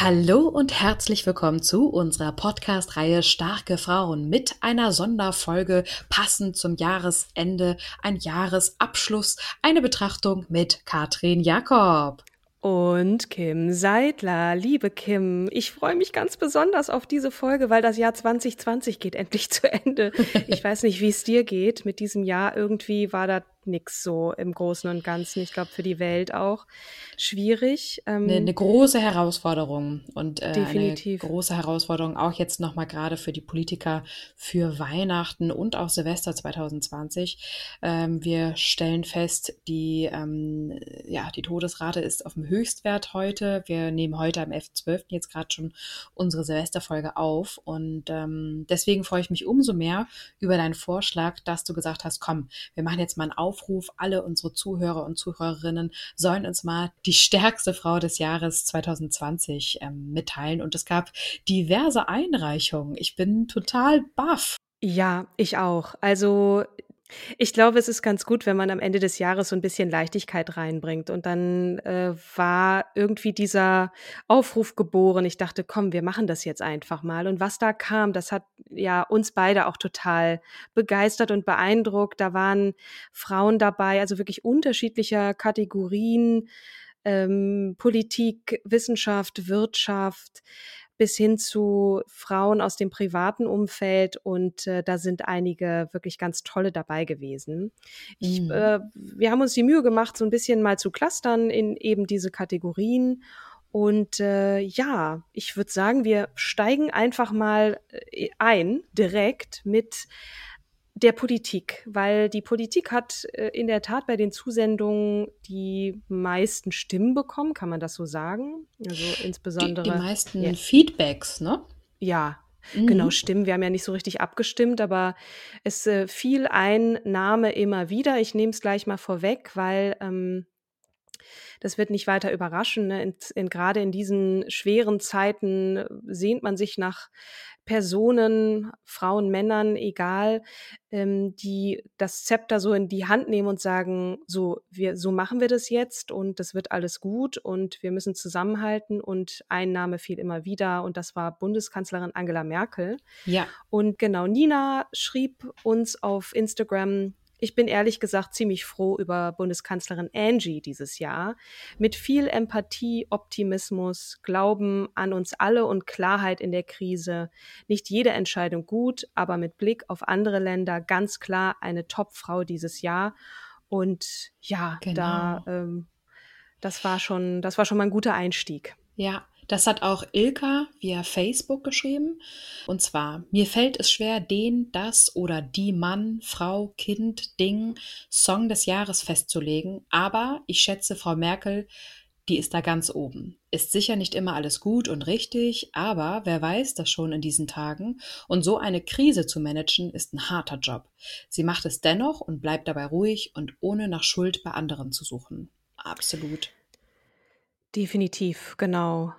Hallo und herzlich willkommen zu unserer Podcast-Reihe Starke Frauen mit einer Sonderfolge passend zum Jahresende, ein Jahresabschluss, eine Betrachtung mit Katrin Jakob. Und Kim Seidler, liebe Kim, ich freue mich ganz besonders auf diese Folge, weil das Jahr 2020 geht endlich zu Ende. Ich weiß nicht, wie es dir geht. Mit diesem Jahr irgendwie war da nix so im Großen und Ganzen. Ich glaube, für die Welt auch schwierig. Ähm, eine, eine, große Herausforderung und äh, definitiv. eine große Herausforderung auch jetzt nochmal gerade für die Politiker für Weihnachten und auch Silvester 2020. Ähm, wir stellen fest, die, ähm, ja, die Todesrate ist auf dem Höchstwert heute. Wir nehmen heute am 11.12. jetzt gerade schon unsere Silvesterfolge auf und ähm, deswegen freue ich mich umso mehr über deinen Vorschlag, dass du gesagt hast, komm, wir machen jetzt mal einen Auf Aufruf, alle unsere Zuhörer und Zuhörerinnen sollen uns mal die stärkste Frau des Jahres 2020 ähm, mitteilen. Und es gab diverse Einreichungen. Ich bin total baff. Ja, ich auch. Also ich glaube, es ist ganz gut, wenn man am Ende des Jahres so ein bisschen Leichtigkeit reinbringt. Und dann äh, war irgendwie dieser Aufruf geboren. Ich dachte, komm, wir machen das jetzt einfach mal. Und was da kam, das hat ja uns beide auch total begeistert und beeindruckt. Da waren Frauen dabei, also wirklich unterschiedlicher Kategorien, ähm, Politik, Wissenschaft, Wirtschaft bis hin zu Frauen aus dem privaten Umfeld und äh, da sind einige wirklich ganz tolle dabei gewesen. Ich, mhm. äh, wir haben uns die Mühe gemacht, so ein bisschen mal zu clustern in eben diese Kategorien. Und äh, ja, ich würde sagen, wir steigen einfach mal äh, ein direkt mit der Politik, weil die Politik hat äh, in der Tat bei den Zusendungen die meisten Stimmen bekommen, kann man das so sagen? Also insbesondere die, die meisten ja. Feedbacks, ne? Ja, Mhm. Genau, Stimmen. Wir haben ja nicht so richtig abgestimmt, aber es äh, fiel ein Name immer wieder. Ich nehme es gleich mal vorweg, weil ähm, das wird nicht weiter überraschen. Ne? In, in, Gerade in diesen schweren Zeiten äh, sehnt man sich nach Personen, Frauen, Männern, egal, ähm, die das Zepter so in die Hand nehmen und sagen, so, wir, so machen wir das jetzt und das wird alles gut und wir müssen zusammenhalten. Und ein Name fiel immer wieder und das war Bundeskanzlerin Angela Merkel. Ja. Und genau, Nina schrieb uns auf Instagram, ich bin ehrlich gesagt ziemlich froh über Bundeskanzlerin Angie dieses Jahr. Mit viel Empathie, Optimismus, Glauben an uns alle und Klarheit in der Krise. Nicht jede Entscheidung gut, aber mit Blick auf andere Länder ganz klar eine Top-Frau dieses Jahr. Und ja, genau. da, ähm, das war schon, das war schon mal ein guter Einstieg. Ja, das hat auch Ilka via Facebook geschrieben. Und zwar, mir fällt es schwer, den, das oder die Mann, Frau, Kind, Ding, Song des Jahres festzulegen. Aber ich schätze Frau Merkel, die ist da ganz oben. Ist sicher nicht immer alles gut und richtig, aber wer weiß das schon in diesen Tagen? Und so eine Krise zu managen ist ein harter Job. Sie macht es dennoch und bleibt dabei ruhig und ohne nach Schuld bei anderen zu suchen. Absolut. Definitiv, genau.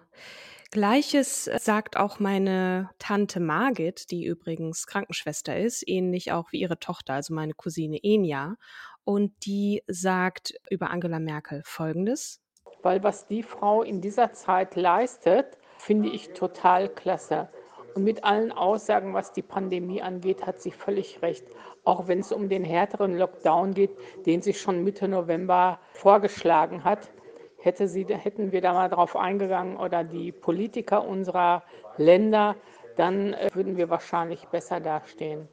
Gleiches sagt auch meine Tante Margit, die übrigens Krankenschwester ist, ähnlich auch wie ihre Tochter, also meine Cousine Enya. Und die sagt über Angela Merkel Folgendes. Weil was die Frau in dieser Zeit leistet, finde ich total klasse. Und mit allen Aussagen, was die Pandemie angeht, hat sie völlig recht. Auch wenn es um den härteren Lockdown geht, den sie schon Mitte November vorgeschlagen hat. Hätte sie, hätten wir da mal drauf eingegangen oder die Politiker unserer Länder, dann äh, würden wir wahrscheinlich besser dastehen.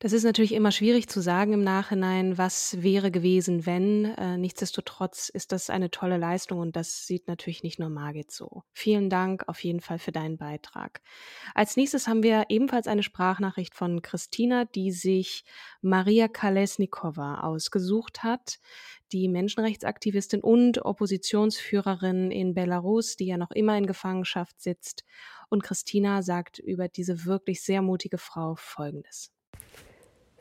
Das ist natürlich immer schwierig zu sagen im Nachhinein, was wäre gewesen, wenn. Äh, nichtsdestotrotz ist das eine tolle Leistung und das sieht natürlich nicht nur Margit so. Vielen Dank auf jeden Fall für deinen Beitrag. Als nächstes haben wir ebenfalls eine Sprachnachricht von Christina, die sich Maria Kalesnikova ausgesucht hat, die Menschenrechtsaktivistin und Oppositionsführerin in Belarus, die ja noch immer in Gefangenschaft sitzt. Und Christina sagt über diese wirklich sehr mutige Frau Folgendes.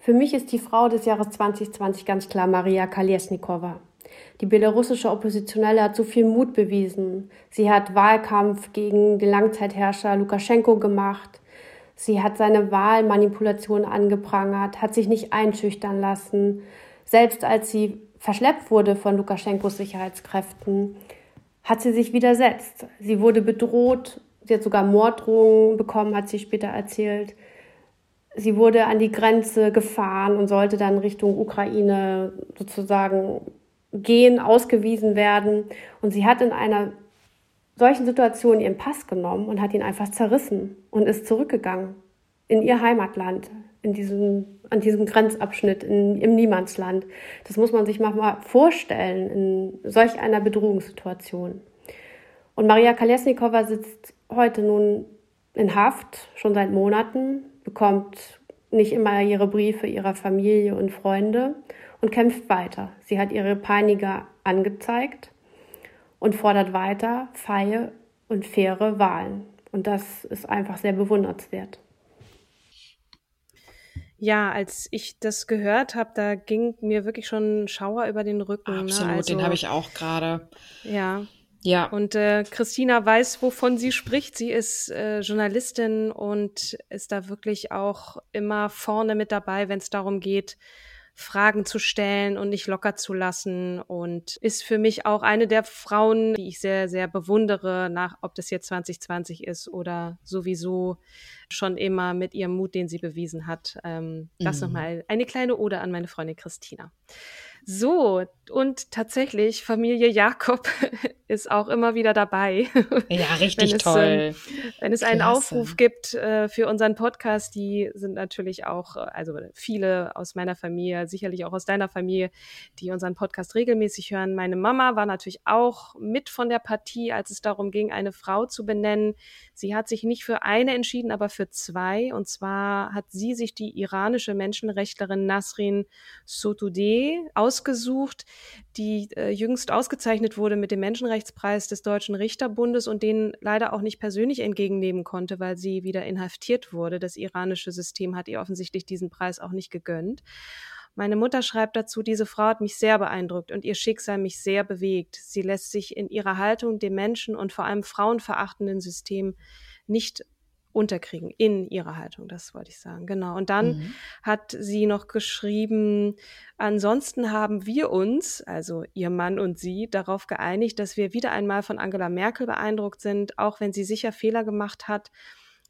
Für mich ist die Frau des Jahres 2020 ganz klar Maria Kalesnikova. Die belarussische Oppositionelle hat so viel Mut bewiesen. Sie hat Wahlkampf gegen den Langzeitherrscher Lukaschenko gemacht. Sie hat seine Wahlmanipulation angeprangert, hat sich nicht einschüchtern lassen. Selbst als sie verschleppt wurde von Lukaschenkos Sicherheitskräften, hat sie sich widersetzt. Sie wurde bedroht, sie hat sogar Morddrohungen bekommen, hat sie später erzählt sie wurde an die Grenze gefahren und sollte dann Richtung Ukraine sozusagen gehen, ausgewiesen werden. Und sie hat in einer solchen Situation ihren Pass genommen und hat ihn einfach zerrissen und ist zurückgegangen in ihr Heimatland, in diesem, an diesem Grenzabschnitt in, im Niemandsland. Das muss man sich mal vorstellen in solch einer Bedrohungssituation. Und Maria Kalesnikova sitzt heute nun in Haft, schon seit Monaten, bekommt nicht immer ihre Briefe ihrer Familie und Freunde und kämpft weiter. Sie hat ihre Peiniger angezeigt und fordert weiter freie und faire Wahlen. Und das ist einfach sehr bewundernswert. Ja, als ich das gehört habe, da ging mir wirklich schon ein Schauer über den Rücken. Ne? Absolut, ne? also, den habe ich auch gerade. Ja, ja. Und äh, Christina weiß, wovon sie spricht. Sie ist äh, Journalistin und ist da wirklich auch immer vorne mit dabei, wenn es darum geht, Fragen zu stellen und nicht locker zu lassen und ist für mich auch eine der Frauen, die ich sehr, sehr bewundere, nach, ob das jetzt 2020 ist oder sowieso schon immer mit ihrem Mut, den sie bewiesen hat. Ähm, das mhm. nochmal eine kleine Ode an meine Freundin Christina. So, und tatsächlich, Familie Jakob ist auch immer wieder dabei. Ja, richtig wenn toll. Es, ähm, wenn es einen Aufruf gibt äh, für unseren Podcast, die sind natürlich auch, äh, also viele aus meiner Familie, sicherlich auch aus deiner Familie, die unseren Podcast regelmäßig hören. Meine Mama war natürlich auch mit von der Partie, als es darum ging, eine Frau zu benennen. Sie hat sich nicht für eine entschieden, aber für zwei. Und zwar hat sie sich die iranische Menschenrechtlerin Nasrin Sotoudeh ausgesucht, die äh, jüngst ausgezeichnet wurde mit dem Menschenrechtspreis des Deutschen Richterbundes und den leider auch nicht persönlich entgegennehmen konnte, weil sie wieder inhaftiert wurde. Das iranische System hat ihr offensichtlich diesen Preis auch nicht gegönnt. Meine Mutter schreibt dazu, diese Frau hat mich sehr beeindruckt und ihr Schicksal mich sehr bewegt. Sie lässt sich in ihrer Haltung dem Menschen und vor allem frauenverachtenden System nicht unterkriegen in ihrer Haltung, das wollte ich sagen. Genau. Und dann mhm. hat sie noch geschrieben, ansonsten haben wir uns, also ihr Mann und sie, darauf geeinigt, dass wir wieder einmal von Angela Merkel beeindruckt sind, auch wenn sie sicher Fehler gemacht hat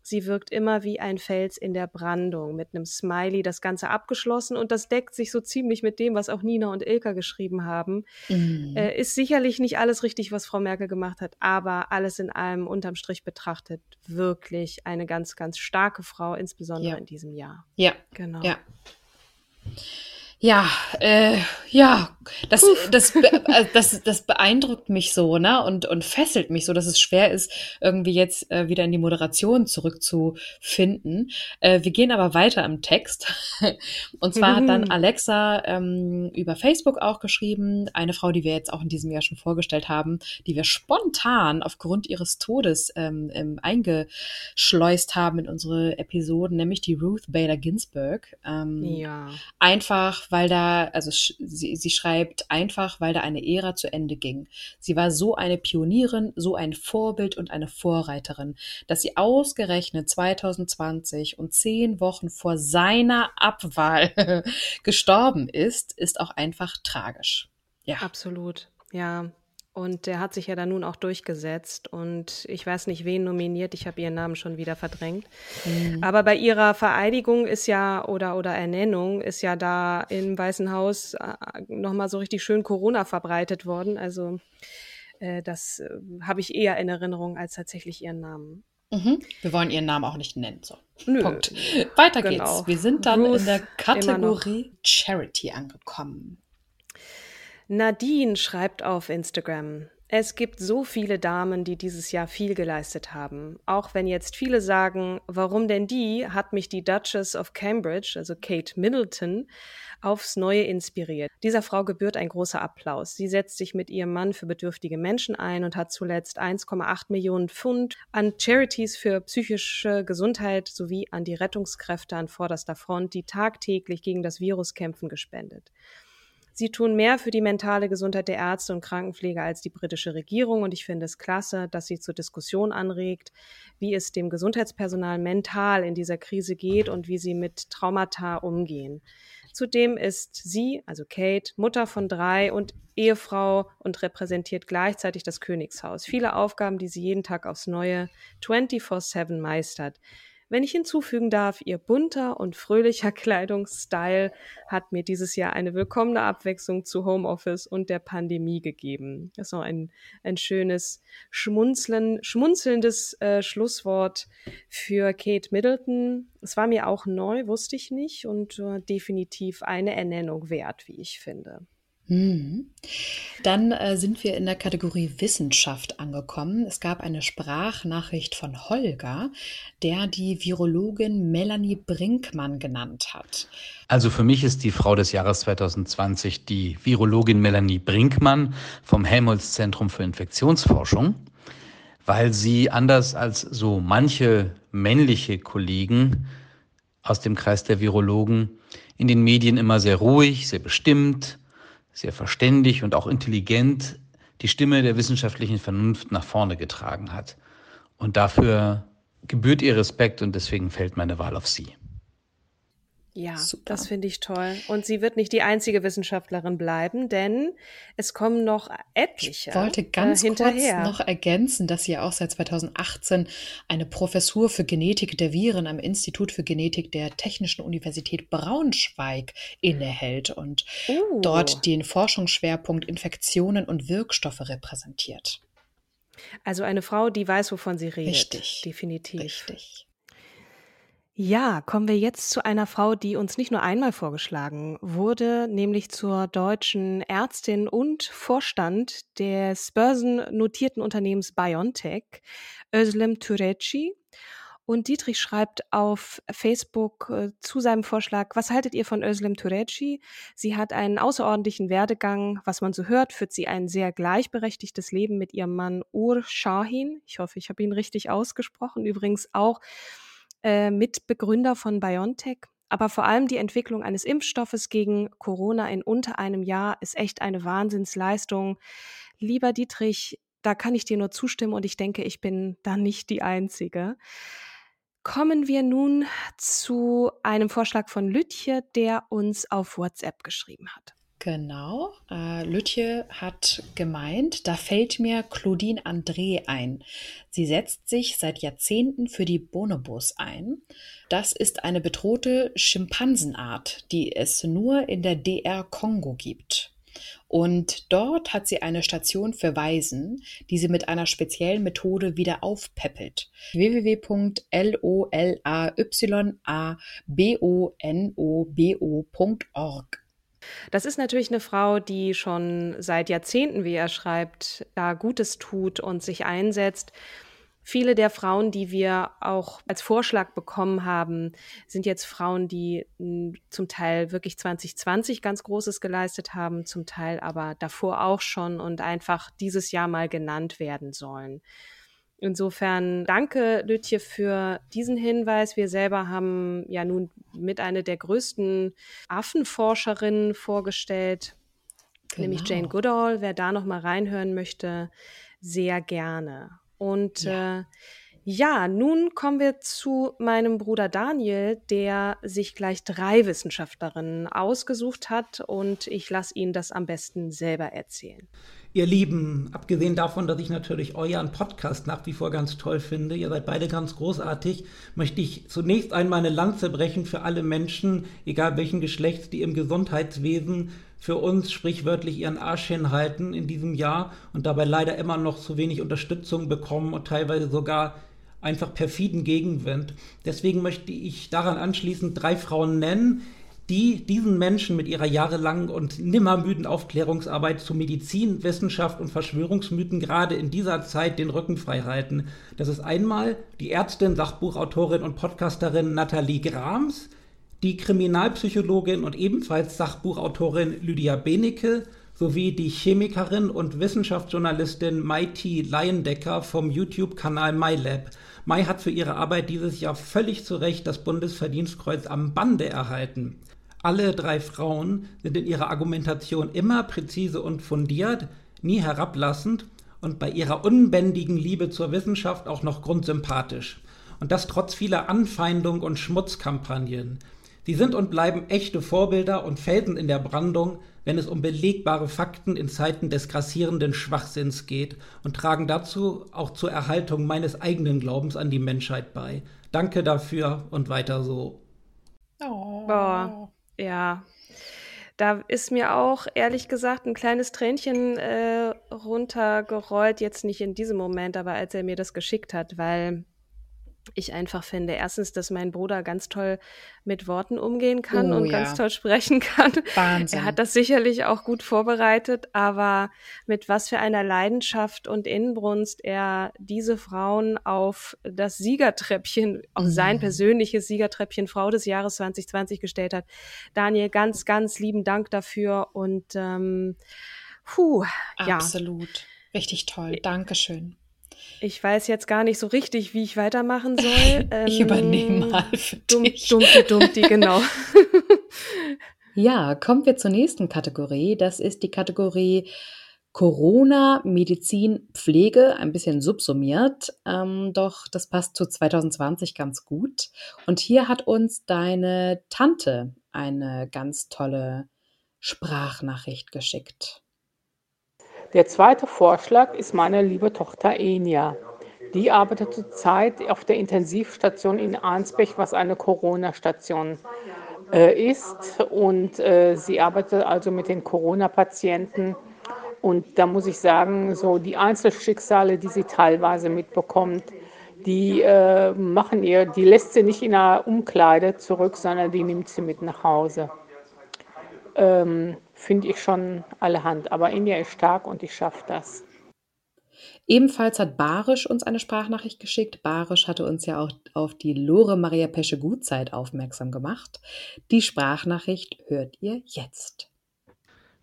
Sie wirkt immer wie ein Fels in der Brandung mit einem Smiley, das Ganze abgeschlossen und das deckt sich so ziemlich mit dem, was auch Nina und Ilka geschrieben haben. Mhm. Äh, ist sicherlich nicht alles richtig, was Frau Merkel gemacht hat, aber alles in allem unterm Strich betrachtet wirklich eine ganz, ganz starke Frau, insbesondere ja. in diesem Jahr. Ja, genau. Ja. Ja, äh, ja, das, das, äh, das, das beeindruckt mich so, ne, und, und fesselt mich so, dass es schwer ist, irgendwie jetzt äh, wieder in die Moderation zurückzufinden. Äh, wir gehen aber weiter im Text. und zwar hat dann mhm. Alexa ähm, über Facebook auch geschrieben, eine Frau, die wir jetzt auch in diesem Jahr schon vorgestellt haben, die wir spontan aufgrund ihres Todes ähm, ähm, eingeschleust haben in unsere Episoden, nämlich die Ruth Bader Ginsburg. Ähm, ja. Einfach weil da, also sie, sie schreibt einfach, weil da eine Ära zu Ende ging. Sie war so eine Pionierin, so ein Vorbild und eine Vorreiterin, dass sie ausgerechnet 2020 und zehn Wochen vor seiner Abwahl gestorben ist, ist auch einfach tragisch. Ja. Absolut. Ja, Und der hat sich ja dann nun auch durchgesetzt. Und ich weiß nicht, wen nominiert. Ich habe ihren Namen schon wieder verdrängt. Mhm. Aber bei ihrer Vereidigung ist ja, oder, oder Ernennung, ist ja da im Weißen Haus äh, nochmal so richtig schön Corona verbreitet worden. Also äh, das äh, habe ich eher in Erinnerung als tatsächlich ihren Namen. Mhm. Wir wollen ihren Namen auch nicht nennen. So. Nö. Punkt. Weiter genau. geht's. Wir sind dann Ruth in der Kategorie Charity angekommen. Nadine schreibt auf Instagram. Es gibt so viele Damen, die dieses Jahr viel geleistet haben. Auch wenn jetzt viele sagen, warum denn die, hat mich die Duchess of Cambridge, also Kate Middleton, aufs Neue inspiriert. Dieser Frau gebührt ein großer Applaus. Sie setzt sich mit ihrem Mann für bedürftige Menschen ein und hat zuletzt 1,8 Millionen Pfund an Charities für psychische Gesundheit sowie an die Rettungskräfte an vorderster Front, die tagtäglich gegen das Virus kämpfen, gespendet. Sie tun mehr für die mentale Gesundheit der Ärzte und Krankenpfleger als die britische Regierung. Und ich finde es klasse, dass sie zur Diskussion anregt, wie es dem Gesundheitspersonal mental in dieser Krise geht und wie sie mit Traumata umgehen. Zudem ist sie, also Kate, Mutter von drei und Ehefrau und repräsentiert gleichzeitig das Königshaus. Viele Aufgaben, die sie jeden Tag aufs Neue 24-7 meistert. Wenn ich hinzufügen darf, ihr bunter und fröhlicher Kleidungsstyle hat mir dieses Jahr eine willkommene Abwechslung zu Homeoffice und der Pandemie gegeben. Das ist noch ein, ein schönes, schmunzeln, schmunzelndes äh, Schlusswort für Kate Middleton. Es war mir auch neu, wusste ich nicht und äh, definitiv eine Ernennung wert, wie ich finde. Mhm. Dann äh, sind wir in der Kategorie Wissenschaft angekommen. Es gab eine Sprachnachricht von Holger, der die Virologin Melanie Brinkmann genannt hat. Also für mich ist die Frau des Jahres 2020 die Virologin Melanie Brinkmann vom Helmholtz Zentrum für Infektionsforschung, weil sie anders als so manche männliche Kollegen aus dem Kreis der Virologen in den Medien immer sehr ruhig, sehr bestimmt, sehr verständig und auch intelligent die Stimme der wissenschaftlichen Vernunft nach vorne getragen hat. Und dafür gebührt ihr Respekt und deswegen fällt meine Wahl auf sie. Ja, Super. das finde ich toll. Und sie wird nicht die einzige Wissenschaftlerin bleiben, denn es kommen noch etliche. Ich wollte ganz äh, kurz noch ergänzen, dass sie ja auch seit 2018 eine Professur für Genetik der Viren am Institut für Genetik der Technischen Universität Braunschweig innehält und uh. dort den Forschungsschwerpunkt Infektionen und Wirkstoffe repräsentiert. Also eine Frau, die weiß, wovon sie redet. Richtig. Definitiv. Richtig. Ja, kommen wir jetzt zu einer Frau, die uns nicht nur einmal vorgeschlagen wurde, nämlich zur deutschen Ärztin und Vorstand des börsennotierten Unternehmens BioNTech, Özlem Türeci. Und Dietrich schreibt auf Facebook äh, zu seinem Vorschlag, was haltet ihr von Özlem Türeci? Sie hat einen außerordentlichen Werdegang. Was man so hört, führt sie ein sehr gleichberechtigtes Leben mit ihrem Mann Ur Shahin. Ich hoffe, ich habe ihn richtig ausgesprochen. Übrigens auch äh, Mitbegründer von BioNTech. Aber vor allem die Entwicklung eines Impfstoffes gegen Corona in unter einem Jahr ist echt eine Wahnsinnsleistung. Lieber Dietrich, da kann ich dir nur zustimmen und ich denke, ich bin da nicht die Einzige. Kommen wir nun zu einem Vorschlag von Lütje, der uns auf WhatsApp geschrieben hat. Genau. Äh, Lütje hat gemeint, da fällt mir Claudine André ein. Sie setzt sich seit Jahrzehnten für die Bonobos ein. Das ist eine bedrohte Schimpansenart, die es nur in der DR Kongo gibt. Und dort hat sie eine Station für Waisen, die sie mit einer speziellen Methode wieder aufpäppelt. www.lolaybonobo.org das ist natürlich eine Frau, die schon seit Jahrzehnten, wie er schreibt, da Gutes tut und sich einsetzt. Viele der Frauen, die wir auch als Vorschlag bekommen haben, sind jetzt Frauen, die hm, zum Teil wirklich 2020 ganz Großes geleistet haben, zum Teil aber davor auch schon und einfach dieses Jahr mal genannt werden sollen. Insofern danke, Lütje, für diesen Hinweis. Wir selber haben ja nun mit einer der größten Affenforscherinnen vorgestellt, genau. nämlich Jane Goodall. Wer da noch mal reinhören möchte, sehr gerne. Und ja. Äh, ja, nun kommen wir zu meinem Bruder Daniel, der sich gleich drei Wissenschaftlerinnen ausgesucht hat und ich lasse ihn das am besten selber erzählen. Ihr Lieben, abgesehen davon, dass ich natürlich euren Podcast nach wie vor ganz toll finde, ihr seid beide ganz großartig, möchte ich zunächst einmal eine Lanze brechen für alle Menschen, egal welchen Geschlechts, die im Gesundheitswesen für uns sprichwörtlich ihren Arsch hinhalten in diesem Jahr und dabei leider immer noch zu wenig Unterstützung bekommen und teilweise sogar einfach perfiden Gegenwind. Deswegen möchte ich daran anschließend drei Frauen nennen, die diesen Menschen mit ihrer jahrelangen und nimmermüden Aufklärungsarbeit zu Medizin, Wissenschaft und Verschwörungsmythen gerade in dieser Zeit den Rücken frei halten. Das ist einmal die Ärztin, Sachbuchautorin und Podcasterin Nathalie Grams, die Kriminalpsychologin und ebenfalls Sachbuchautorin Lydia Benecke sowie die Chemikerin und Wissenschaftsjournalistin Mai-T Leyendecker vom YouTube-Kanal MyLab. Mai hat für ihre Arbeit dieses Jahr völlig zu Recht das Bundesverdienstkreuz am Bande erhalten. Alle drei Frauen sind in ihrer Argumentation immer präzise und fundiert, nie herablassend und bei ihrer unbändigen Liebe zur Wissenschaft auch noch grundsympathisch. Und das trotz vieler Anfeindung und Schmutzkampagnen. Sie sind und bleiben echte Vorbilder und Felsen in der Brandung, wenn es um belegbare Fakten in Zeiten des grassierenden Schwachsinns geht und tragen dazu auch zur Erhaltung meines eigenen Glaubens an die Menschheit bei. Danke dafür und weiter so. Oh. Boah. Ja, da ist mir auch ehrlich gesagt ein kleines Tränchen äh, runtergerollt, jetzt nicht in diesem Moment, aber als er mir das geschickt hat, weil ich einfach finde, erstens, dass mein Bruder ganz toll mit Worten umgehen kann oh, und ja. ganz toll sprechen kann. Wahnsinn. Er hat das sicherlich auch gut vorbereitet, aber mit was für einer Leidenschaft und Inbrunst er diese Frauen auf das Siegertreppchen, auf mhm. sein persönliches Siegertreppchen Frau des Jahres 2020 gestellt hat. Daniel, ganz, ganz lieben Dank dafür und ähm, puh, ja. Absolut. Richtig toll. Dankeschön. Ich weiß jetzt gar nicht so richtig, wie ich weitermachen soll. ich übernehme ähm, mal für dumm, dich. Dummti, dummti, genau. ja, kommen wir zur nächsten Kategorie. Das ist die Kategorie Corona, Medizin, Pflege, ein bisschen subsumiert. Ähm, doch das passt zu 2020 ganz gut. Und hier hat uns deine Tante eine ganz tolle Sprachnachricht geschickt. Der zweite Vorschlag ist meine liebe Tochter Enia. Die arbeitet zurzeit auf der Intensivstation in Arnsbech, was eine Corona-Station äh, ist. Und äh, sie arbeitet also mit den Corona-Patienten. Und da muss ich sagen, so die Einzelschicksale, die sie teilweise mitbekommt, die äh, machen ihr, die lässt sie nicht in einer Umkleide zurück, sondern die nimmt sie mit nach Hause. Ähm, finde ich schon allerhand. Aber India ist stark und ich schaffe das. Ebenfalls hat Barisch uns eine Sprachnachricht geschickt. Barisch hatte uns ja auch auf die Lore Maria Pesche Gutzeit aufmerksam gemacht. Die Sprachnachricht hört ihr jetzt.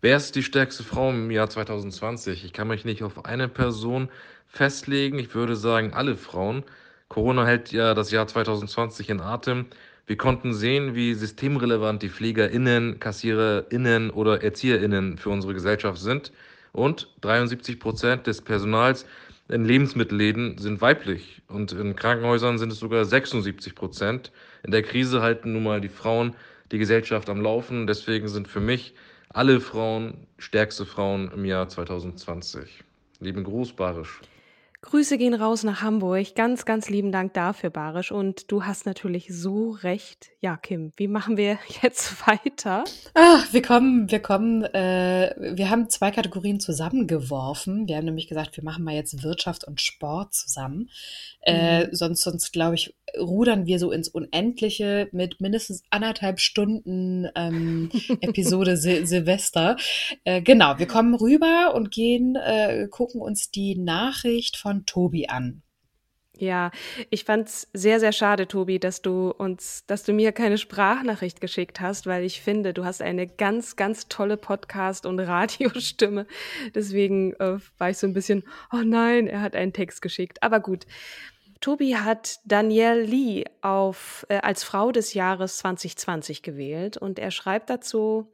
Wer ist die stärkste Frau im Jahr 2020? Ich kann mich nicht auf eine Person festlegen. Ich würde sagen, alle Frauen. Corona hält ja das Jahr 2020 in Atem. Wir konnten sehen, wie systemrelevant die PflegerInnen, KassiererInnen oder ErzieherInnen für unsere Gesellschaft sind. Und 73 Prozent des Personals in Lebensmittelläden sind weiblich und in Krankenhäusern sind es sogar 76 Prozent. In der Krise halten nun mal die Frauen die Gesellschaft am Laufen. Deswegen sind für mich alle Frauen stärkste Frauen im Jahr 2020. Lieben Gruß, Barisch. Grüße gehen raus nach Hamburg. Ganz, ganz lieben Dank dafür, Barisch. Und du hast natürlich so recht. Ja, Kim, wie machen wir jetzt weiter? Ach, wir kommen, wir kommen, äh, wir haben zwei Kategorien zusammengeworfen. Wir haben nämlich gesagt, wir machen mal jetzt Wirtschaft und Sport zusammen. Äh, mhm. sonst, sonst glaube ich, rudern wir so ins Unendliche mit mindestens anderthalb Stunden ähm, Episode Sil Silvester. Äh, genau, wir kommen rüber und gehen, äh, gucken uns die Nachricht von Tobi an. Ja, ich fand's sehr, sehr schade, Tobi, dass du uns, dass du mir keine Sprachnachricht geschickt hast, weil ich finde, du hast eine ganz, ganz tolle Podcast- und Radiostimme. Deswegen äh, war ich so ein bisschen, oh nein, er hat einen Text geschickt. Aber gut. Tobi hat Danielle Lee auf, äh, als Frau des Jahres 2020 gewählt und er schreibt dazu,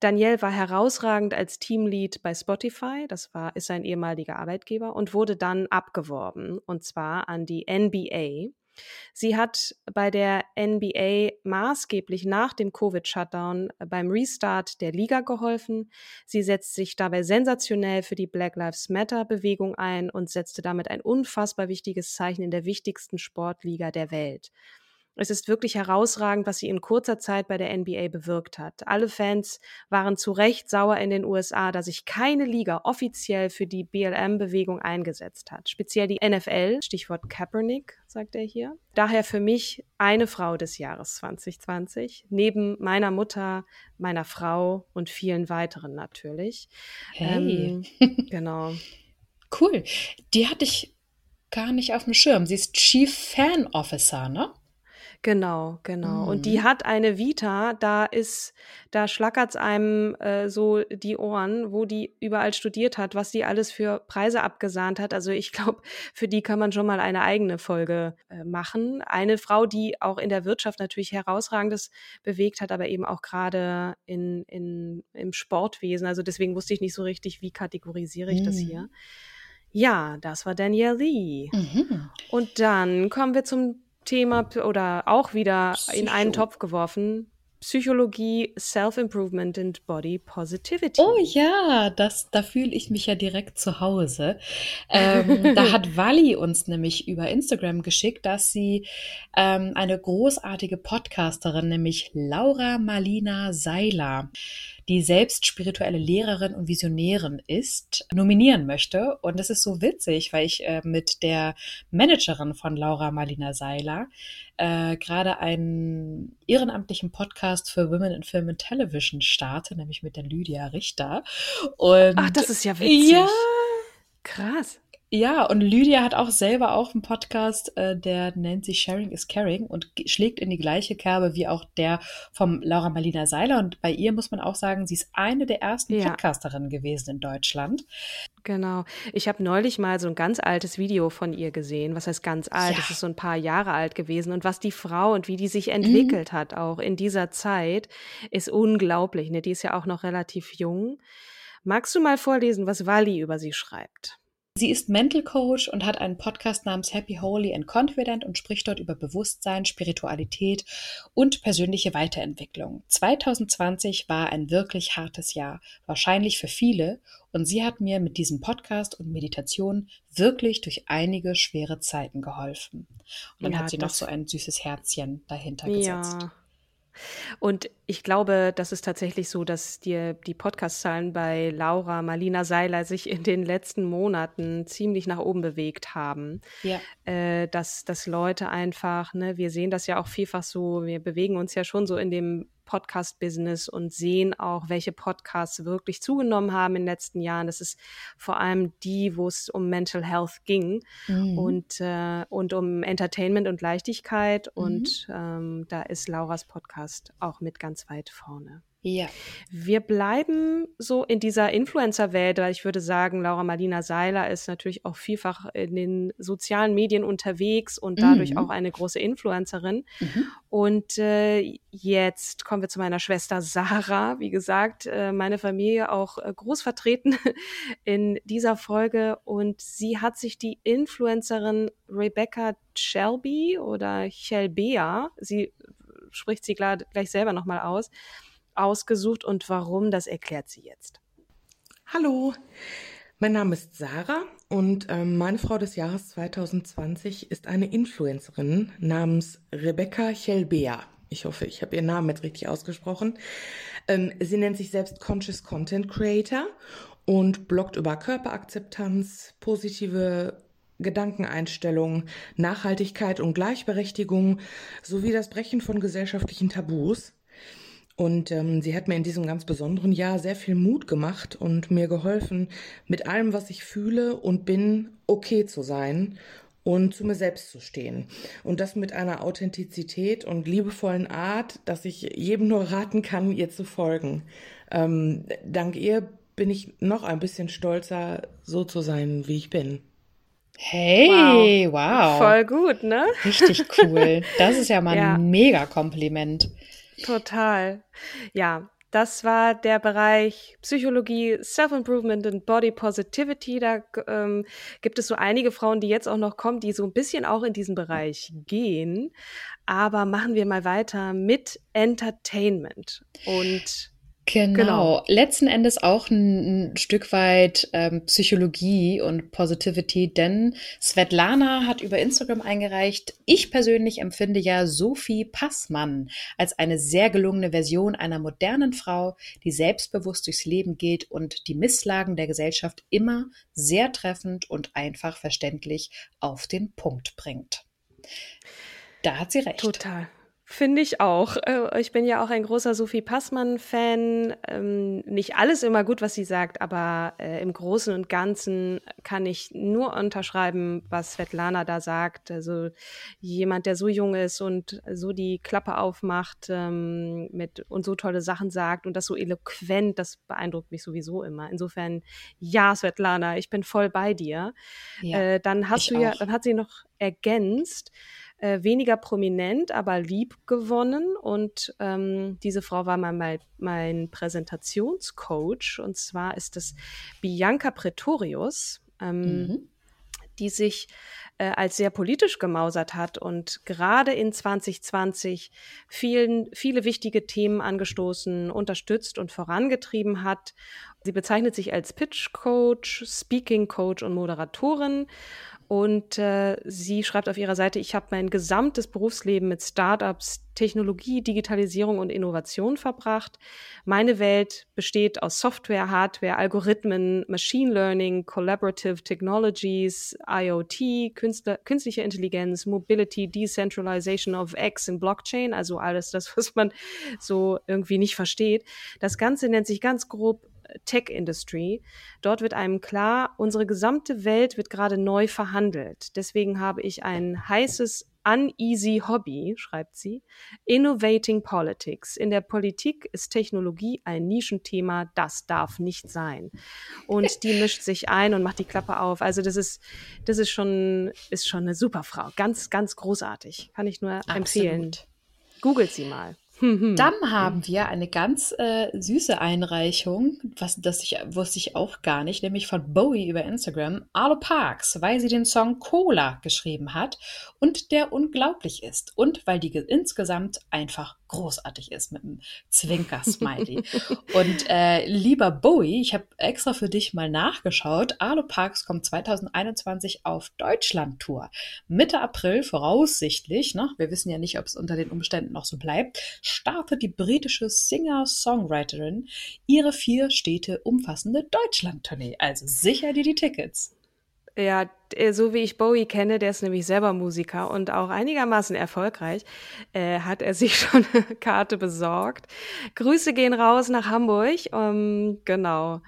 Danielle war herausragend als Teamlead bei Spotify, das war, ist sein ehemaliger Arbeitgeber, und wurde dann abgeworben, und zwar an die NBA. Sie hat bei der NBA maßgeblich nach dem Covid-Shutdown beim Restart der Liga geholfen. Sie setzt sich dabei sensationell für die Black Lives Matter-Bewegung ein und setzte damit ein unfassbar wichtiges Zeichen in der wichtigsten Sportliga der Welt. Es ist wirklich herausragend, was sie in kurzer Zeit bei der NBA bewirkt hat. Alle Fans waren zu Recht sauer in den USA, dass sich keine Liga offiziell für die BLM-Bewegung eingesetzt hat. Speziell die NFL, Stichwort Kaepernick, sagt er hier. Daher für mich eine Frau des Jahres 2020, neben meiner Mutter, meiner Frau und vielen weiteren natürlich. Hey. Ähm, genau. Cool. Die hatte ich gar nicht auf dem Schirm. Sie ist Chief Fan Officer, ne? Genau, genau. Mhm. Und die mhm. hat eine Vita, da ist, da schlackert's einem äh, so die Ohren, wo die überall studiert hat, was die alles für Preise abgesahnt hat. Also ich glaube, für die kann man schon mal eine eigene Folge äh, machen. Eine Frau, die auch in der Wirtschaft natürlich herausragendes bewegt hat, aber eben auch gerade in, in, im Sportwesen. Also deswegen wusste ich nicht so richtig, wie kategorisiere ich mhm. das hier. Ja, das war Danielle Lee. Mhm. Und dann kommen wir zum Thema oder auch wieder Psycho. in einen Topf geworfen. Psychologie, Self-Improvement and Body Positivity. Oh ja, das, da fühle ich mich ja direkt zu Hause. Ähm, da hat Wally uns nämlich über Instagram geschickt, dass sie ähm, eine großartige Podcasterin, nämlich Laura Malina Seiler, die selbst spirituelle Lehrerin und Visionärin ist, nominieren möchte. Und das ist so witzig, weil ich äh, mit der Managerin von Laura Marlina Seiler äh, gerade einen ehrenamtlichen Podcast für Women in Film and Television starte, nämlich mit der Lydia Richter. Und Ach, das ist ja witzig. Ja. Krass. Ja, und Lydia hat auch selber auch einen Podcast, äh, der nennt sich Sharing is Caring und schlägt in die gleiche Kerbe wie auch der vom Laura Marlina Seiler. Und bei ihr muss man auch sagen, sie ist eine der ersten ja. Podcasterinnen gewesen in Deutschland. Genau. Ich habe neulich mal so ein ganz altes Video von ihr gesehen. Was heißt ganz alt? Ja. Das ist so ein paar Jahre alt gewesen. Und was die Frau und wie die sich entwickelt mhm. hat, auch in dieser Zeit, ist unglaublich. Ne? Die ist ja auch noch relativ jung. Magst du mal vorlesen, was Wally über sie schreibt? Sie ist Mental Coach und hat einen Podcast namens Happy, Holy and Confident und spricht dort über Bewusstsein, Spiritualität und persönliche Weiterentwicklung. 2020 war ein wirklich hartes Jahr, wahrscheinlich für viele, und sie hat mir mit diesem Podcast und Meditation wirklich durch einige schwere Zeiten geholfen. Und dann ja, hat sie noch so ein süßes Herzchen dahinter gesetzt. Ja. Und ich glaube, das ist tatsächlich so, dass die, die Podcast-Zahlen bei Laura Marlina Seiler sich in den letzten Monaten ziemlich nach oben bewegt haben. Ja. Äh, dass, dass Leute einfach, ne, wir sehen das ja auch vielfach so, wir bewegen uns ja schon so in dem Podcast-Business und sehen auch, welche Podcasts wirklich zugenommen haben in den letzten Jahren. Das ist vor allem die, wo es um Mental Health ging mhm. und, äh, und um Entertainment und Leichtigkeit. Mhm. Und ähm, da ist Lauras Podcast auch mit ganz weit vorne. Ja. Wir bleiben so in dieser Influencer-Welt, weil ich würde sagen, Laura Marlina Seiler ist natürlich auch vielfach in den sozialen Medien unterwegs und dadurch mhm. auch eine große Influencerin. Mhm. Und äh, jetzt kommen wir zu meiner Schwester Sarah. Wie gesagt, äh, meine Familie auch äh, groß vertreten in dieser Folge. Und sie hat sich die Influencerin Rebecca Shelby oder Chelbea, sie spricht sie gleich selber nochmal aus, ausgesucht und warum, das erklärt sie jetzt. Hallo, mein Name ist Sarah und ähm, meine Frau des Jahres 2020 ist eine Influencerin namens Rebecca Chelbea. Ich hoffe, ich habe ihren Namen jetzt richtig ausgesprochen. Ähm, sie nennt sich selbst Conscious Content Creator und bloggt über Körperakzeptanz, positive Gedankeneinstellung, Nachhaltigkeit und Gleichberechtigung sowie das Brechen von gesellschaftlichen Tabus. Und ähm, sie hat mir in diesem ganz besonderen Jahr sehr viel Mut gemacht und mir geholfen, mit allem, was ich fühle und bin, okay zu sein und zu mir selbst zu stehen. Und das mit einer Authentizität und liebevollen Art, dass ich jedem nur raten kann, ihr zu folgen. Ähm, dank ihr bin ich noch ein bisschen stolzer, so zu sein, wie ich bin. Hey, wow. wow. Voll gut, ne? Richtig cool. Das ist ja mal ja. ein mega Kompliment. Total. Ja, das war der Bereich Psychologie, Self-Improvement und Body Positivity. Da ähm, gibt es so einige Frauen, die jetzt auch noch kommen, die so ein bisschen auch in diesen Bereich gehen. Aber machen wir mal weiter mit Entertainment. Und Genau. genau. Letzten Endes auch ein, ein Stück weit ähm, Psychologie und Positivity, denn Svetlana hat über Instagram eingereicht. Ich persönlich empfinde ja Sophie Passmann als eine sehr gelungene Version einer modernen Frau, die selbstbewusst durchs Leben geht und die Misslagen der Gesellschaft immer sehr treffend und einfach verständlich auf den Punkt bringt. Da hat sie recht. Total. Finde ich auch. Äh, ich bin ja auch ein großer Sophie Passmann-Fan. Ähm, nicht alles immer gut, was sie sagt, aber äh, im Großen und Ganzen kann ich nur unterschreiben, was Svetlana da sagt. Also jemand, der so jung ist und so die Klappe aufmacht ähm, mit und so tolle Sachen sagt und das so eloquent, das beeindruckt mich sowieso immer. Insofern, ja, Svetlana, ich bin voll bei dir. Ja, äh, dann hast du ja, auch. dann hat sie noch ergänzt, äh, weniger prominent, aber lieb gewonnen. Und ähm, diese Frau war mal mein, mein Präsentationscoach. Und zwar ist es Bianca Pretorius, ähm, mhm. die sich äh, als sehr politisch gemausert hat und gerade in 2020 vielen, viele wichtige Themen angestoßen, unterstützt und vorangetrieben hat. Sie bezeichnet sich als Pitch Coach, Speaking Coach und Moderatorin und äh, sie schreibt auf ihrer Seite, ich habe mein gesamtes Berufsleben mit Startups, Technologie, Digitalisierung und Innovation verbracht. Meine Welt besteht aus Software, Hardware, Algorithmen, Machine Learning, Collaborative Technologies, IoT, Künstler, künstliche Intelligenz, Mobility, Decentralization of X und Blockchain, also alles das, was man so irgendwie nicht versteht. Das Ganze nennt sich ganz grob Tech-Industry. Dort wird einem klar, unsere gesamte Welt wird gerade neu verhandelt. Deswegen habe ich ein heißes uneasy Hobby, schreibt sie, Innovating Politics. In der Politik ist Technologie ein Nischenthema, das darf nicht sein. Und die mischt sich ein und macht die Klappe auf. Also das ist, das ist schon, ist schon eine super Frau. Ganz, ganz großartig. Kann ich nur Absolut. empfehlen. Googelt sie mal. Mhm. Dann haben wir eine ganz äh, süße Einreichung, was das ich, wusste ich auch gar nicht, nämlich von Bowie über Instagram, Arlo Parks, weil sie den Song Cola geschrieben hat und der unglaublich ist und weil die insgesamt einfach großartig ist mit einem Zwinker-Smiley. und äh, lieber Bowie, ich habe extra für dich mal nachgeschaut. Arlo Parks kommt 2021 auf Deutschland-Tour. Mitte April voraussichtlich, ne? wir wissen ja nicht, ob es unter den Umständen noch so bleibt, startet die britische Singer-Songwriterin ihre vier Städte umfassende Deutschland-Tournee. Also sicher dir die Tickets. Ja, äh, so wie ich Bowie kenne, der ist nämlich selber Musiker und auch einigermaßen erfolgreich, äh, hat er sich schon eine Karte besorgt. Grüße gehen raus nach Hamburg. Um, ähm, genau.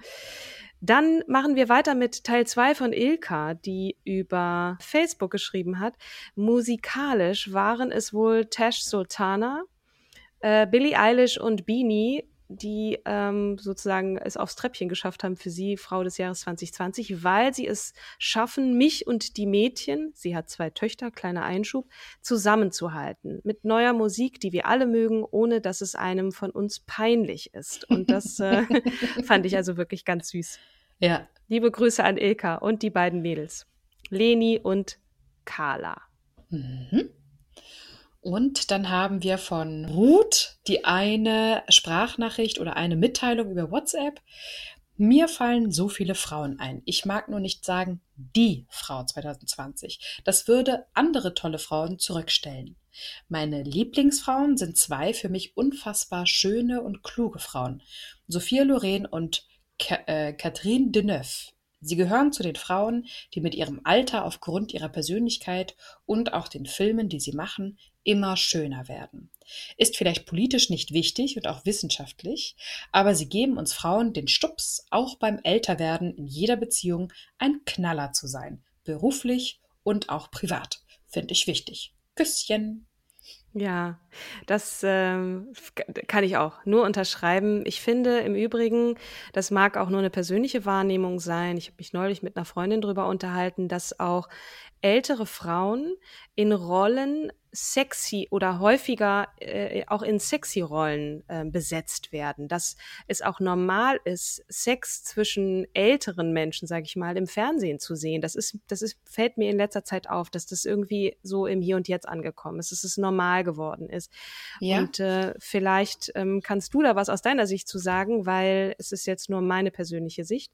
Dann machen wir weiter mit Teil 2 von Ilka, die über Facebook geschrieben hat. Musikalisch waren es wohl Tash Sultana, äh, Billie Eilish und Beanie die ähm, sozusagen es aufs Treppchen geschafft haben für sie, Frau des Jahres 2020, weil sie es schaffen, mich und die Mädchen, sie hat zwei Töchter, kleiner Einschub, zusammenzuhalten. Mit neuer Musik, die wir alle mögen, ohne dass es einem von uns peinlich ist. Und das äh, fand ich also wirklich ganz süß. Ja. Liebe Grüße an Ilka und die beiden Mädels. Leni und Carla. Mhm. Und dann haben wir von Ruth die eine Sprachnachricht oder eine Mitteilung über WhatsApp. Mir fallen so viele Frauen ein. Ich mag nur nicht sagen, die Frau 2020. Das würde andere tolle Frauen zurückstellen. Meine Lieblingsfrauen sind zwei für mich unfassbar schöne und kluge Frauen. Sophia Loren und Ka äh, Catherine Deneuve. Sie gehören zu den Frauen, die mit ihrem Alter aufgrund ihrer Persönlichkeit und auch den Filmen, die sie machen, immer schöner werden. Ist vielleicht politisch nicht wichtig und auch wissenschaftlich, aber sie geben uns Frauen den Stups, auch beim Älterwerden in jeder Beziehung ein Knaller zu sein, beruflich und auch privat. Finde ich wichtig. Küsschen. Ja, das ähm, kann ich auch nur unterschreiben. Ich finde im Übrigen, das mag auch nur eine persönliche Wahrnehmung sein. Ich habe mich neulich mit einer Freundin darüber unterhalten, dass auch ältere Frauen in Rollen sexy oder häufiger äh, auch in sexy Rollen äh, besetzt werden, dass es auch normal ist, Sex zwischen älteren Menschen, sage ich mal, im Fernsehen zu sehen. Das ist, das ist, fällt mir in letzter Zeit auf, dass das irgendwie so im Hier und Jetzt angekommen ist, dass es normal geworden ist. Ja. Und äh, vielleicht ähm, kannst du da was aus deiner Sicht zu sagen, weil es ist jetzt nur meine persönliche Sicht.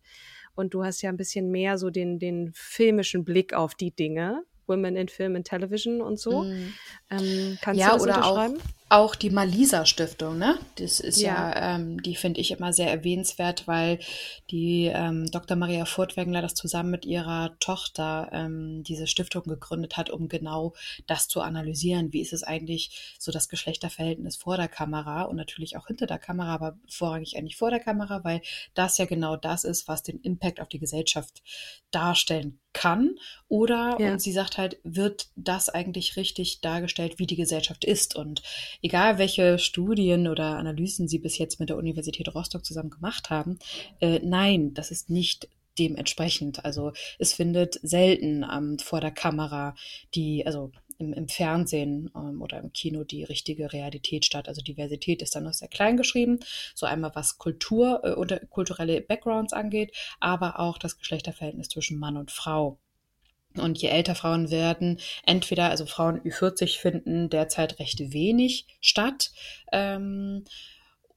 Und du hast ja ein bisschen mehr so den, den filmischen Blick auf die Dinge. Women in Film and Television und so. Mm. Ähm, kannst ja, du das oder unterschreiben? Auch, auch die Malisa Stiftung, ne? Das ist ja, ja ähm, die finde ich immer sehr erwähnenswert, weil die ähm, Dr. Maria Furtwängler das zusammen mit ihrer Tochter ähm, diese Stiftung gegründet hat, um genau das zu analysieren. Wie ist es eigentlich so das Geschlechterverhältnis vor der Kamera und natürlich auch hinter der Kamera, aber vorrangig eigentlich vor der Kamera, weil das ja genau das ist, was den Impact auf die Gesellschaft darstellen kann oder, ja. und sie sagt halt, wird das eigentlich richtig dargestellt, wie die Gesellschaft ist. Und egal, welche Studien oder Analysen sie bis jetzt mit der Universität Rostock zusammen gemacht haben, äh, nein, das ist nicht dementsprechend. Also es findet selten ähm, vor der Kamera die, also im, im Fernsehen ähm, oder im Kino die richtige Realität statt. Also Diversität ist dann noch sehr klein geschrieben. So einmal was Kultur äh, oder kulturelle Backgrounds angeht, aber auch das Geschlechterverhältnis zwischen Mann und Frau. Und je älter Frauen werden, entweder, also Frauen Ü40 finden derzeit recht wenig statt, ähm,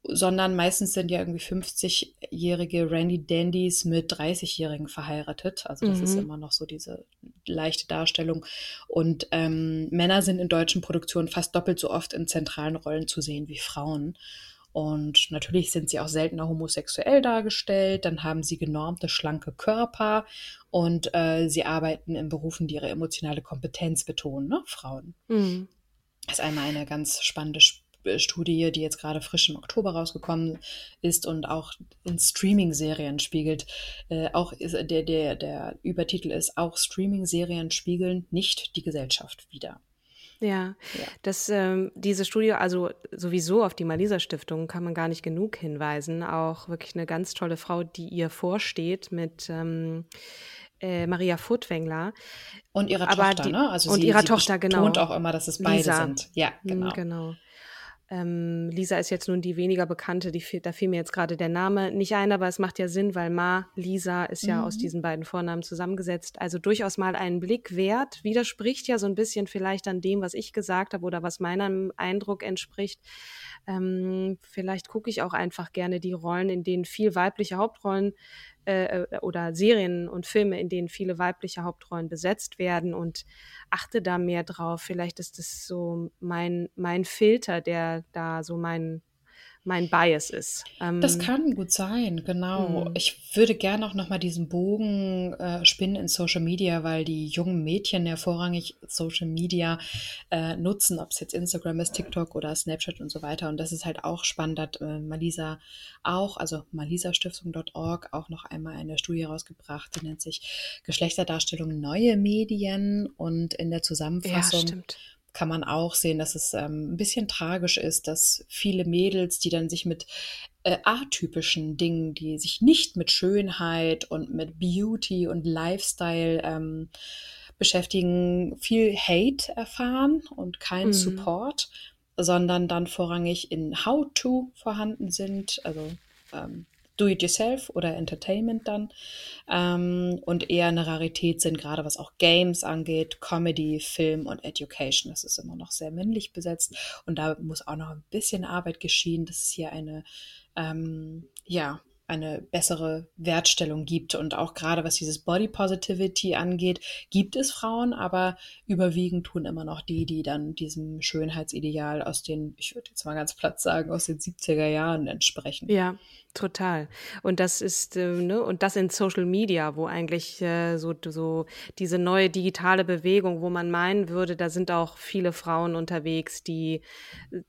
sondern meistens sind ja irgendwie 50-jährige Randy Dandys mit 30-Jährigen verheiratet. Also das mhm. ist immer noch so diese leichte Darstellung. Und ähm, Männer sind in deutschen Produktionen fast doppelt so oft in zentralen Rollen zu sehen wie Frauen. Und natürlich sind sie auch seltener homosexuell dargestellt. Dann haben sie genormte, schlanke Körper und äh, sie arbeiten in Berufen, die ihre emotionale Kompetenz betonen, ne? Frauen. Mhm. Das ist einmal eine ganz spannende Studie, die jetzt gerade frisch im Oktober rausgekommen ist und auch in Streaming-Serien spiegelt. Äh, auch ist, der, der, der Übertitel ist auch Streaming-Serien spiegeln nicht die Gesellschaft wieder. Ja, ja. Das, ähm, diese Studie, also sowieso auf die Malisa Stiftung kann man gar nicht genug hinweisen. Auch wirklich eine ganz tolle Frau, die ihr vorsteht mit ähm, äh, Maria Furtwängler. Und ihrer Tochter, die, ne? Also und sie, ihrer sie Tochter, genau. Und auch immer, dass es beide Lisa. sind. Ja, mhm, genau. genau. Ähm, Lisa ist jetzt nun die weniger bekannte, die, da fiel mir jetzt gerade der Name nicht ein, aber es macht ja Sinn, weil Ma, Lisa ist ja mhm. aus diesen beiden Vornamen zusammengesetzt. Also durchaus mal einen Blick wert, widerspricht ja so ein bisschen vielleicht an dem, was ich gesagt habe oder was meinem Eindruck entspricht. Ähm, vielleicht gucke ich auch einfach gerne die Rollen, in denen viel weibliche Hauptrollen äh, äh, oder Serien und Filme, in denen viele weibliche Hauptrollen besetzt werden und achte da mehr drauf. Vielleicht ist das so mein, mein Filter, der da so mein, mein Bias ist. Ähm, das kann gut sein, genau. Mh. Ich würde gerne auch nochmal diesen Bogen äh, spinnen in Social Media, weil die jungen Mädchen ja vorrangig Social Media äh, nutzen, ob es jetzt Instagram ist, TikTok oder Snapchat und so weiter. Und das ist halt auch spannend, hat äh, Malisa auch, also malisastiftung.org, auch noch einmal eine Studie rausgebracht, die nennt sich Geschlechterdarstellung neue Medien und in der Zusammenfassung ja, kann man auch sehen, dass es ähm, ein bisschen tragisch ist, dass viele Mädels, die dann sich mit äh, atypischen Dingen, die sich nicht mit Schönheit und mit Beauty und Lifestyle ähm, beschäftigen, viel Hate erfahren und kein mhm. Support, sondern dann vorrangig in How-to vorhanden sind, also ähm, Do-it-yourself oder Entertainment dann ähm, und eher eine Rarität sind, gerade was auch Games angeht, Comedy, Film und Education. Das ist immer noch sehr männlich besetzt und da muss auch noch ein bisschen Arbeit geschehen, dass es hier eine ähm, ja, eine bessere Wertstellung gibt. Und auch gerade was dieses Body Positivity angeht, gibt es Frauen, aber überwiegend tun immer noch die, die dann diesem Schönheitsideal aus den, ich würde jetzt mal ganz platt sagen, aus den 70er Jahren entsprechen. Ja, Total. Und das ist, äh, ne, und das in Social Media, wo eigentlich äh, so, so diese neue digitale Bewegung, wo man meinen würde, da sind auch viele Frauen unterwegs, die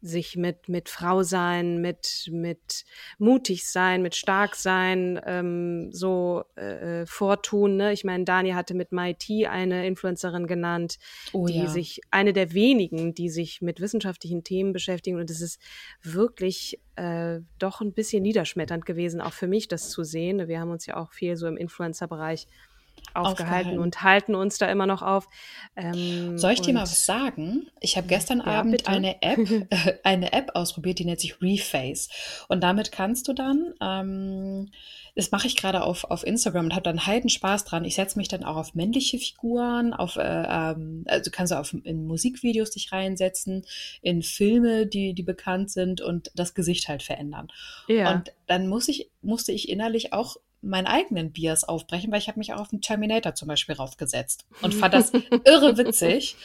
sich mit, mit Frau sein, mit, mit mutig sein, mit stark sein, ähm, so äh, vortun. Ne? Ich meine, Dani hatte mit MIT eine Influencerin genannt, oh, die ja. sich, eine der wenigen, die sich mit wissenschaftlichen Themen beschäftigen. Und es ist wirklich äh, doch ein bisschen niederschmetternd gewesen, auch für mich das zu sehen. Wir haben uns ja auch viel so im Influencer-Bereich aufgehalten, aufgehalten, und halten uns da immer noch auf. Ähm, Soll ich dir mal was sagen? Ich habe gestern ja, Abend bitte? eine App, äh, eine App ausprobiert, die nennt sich Reface. Und damit kannst du dann, ähm, das mache ich gerade auf, auf Instagram und habe dann heiden Spaß dran. Ich setze mich dann auch auf männliche Figuren, auf, äh, ähm, also kannst du auf in Musikvideos dich reinsetzen, in Filme, die, die bekannt sind und das Gesicht halt verändern. Ja. Und dann muss ich, musste ich innerlich auch meinen eigenen Bias aufbrechen, weil ich habe mich auch auf den Terminator zum Beispiel raufgesetzt und fand das irre witzig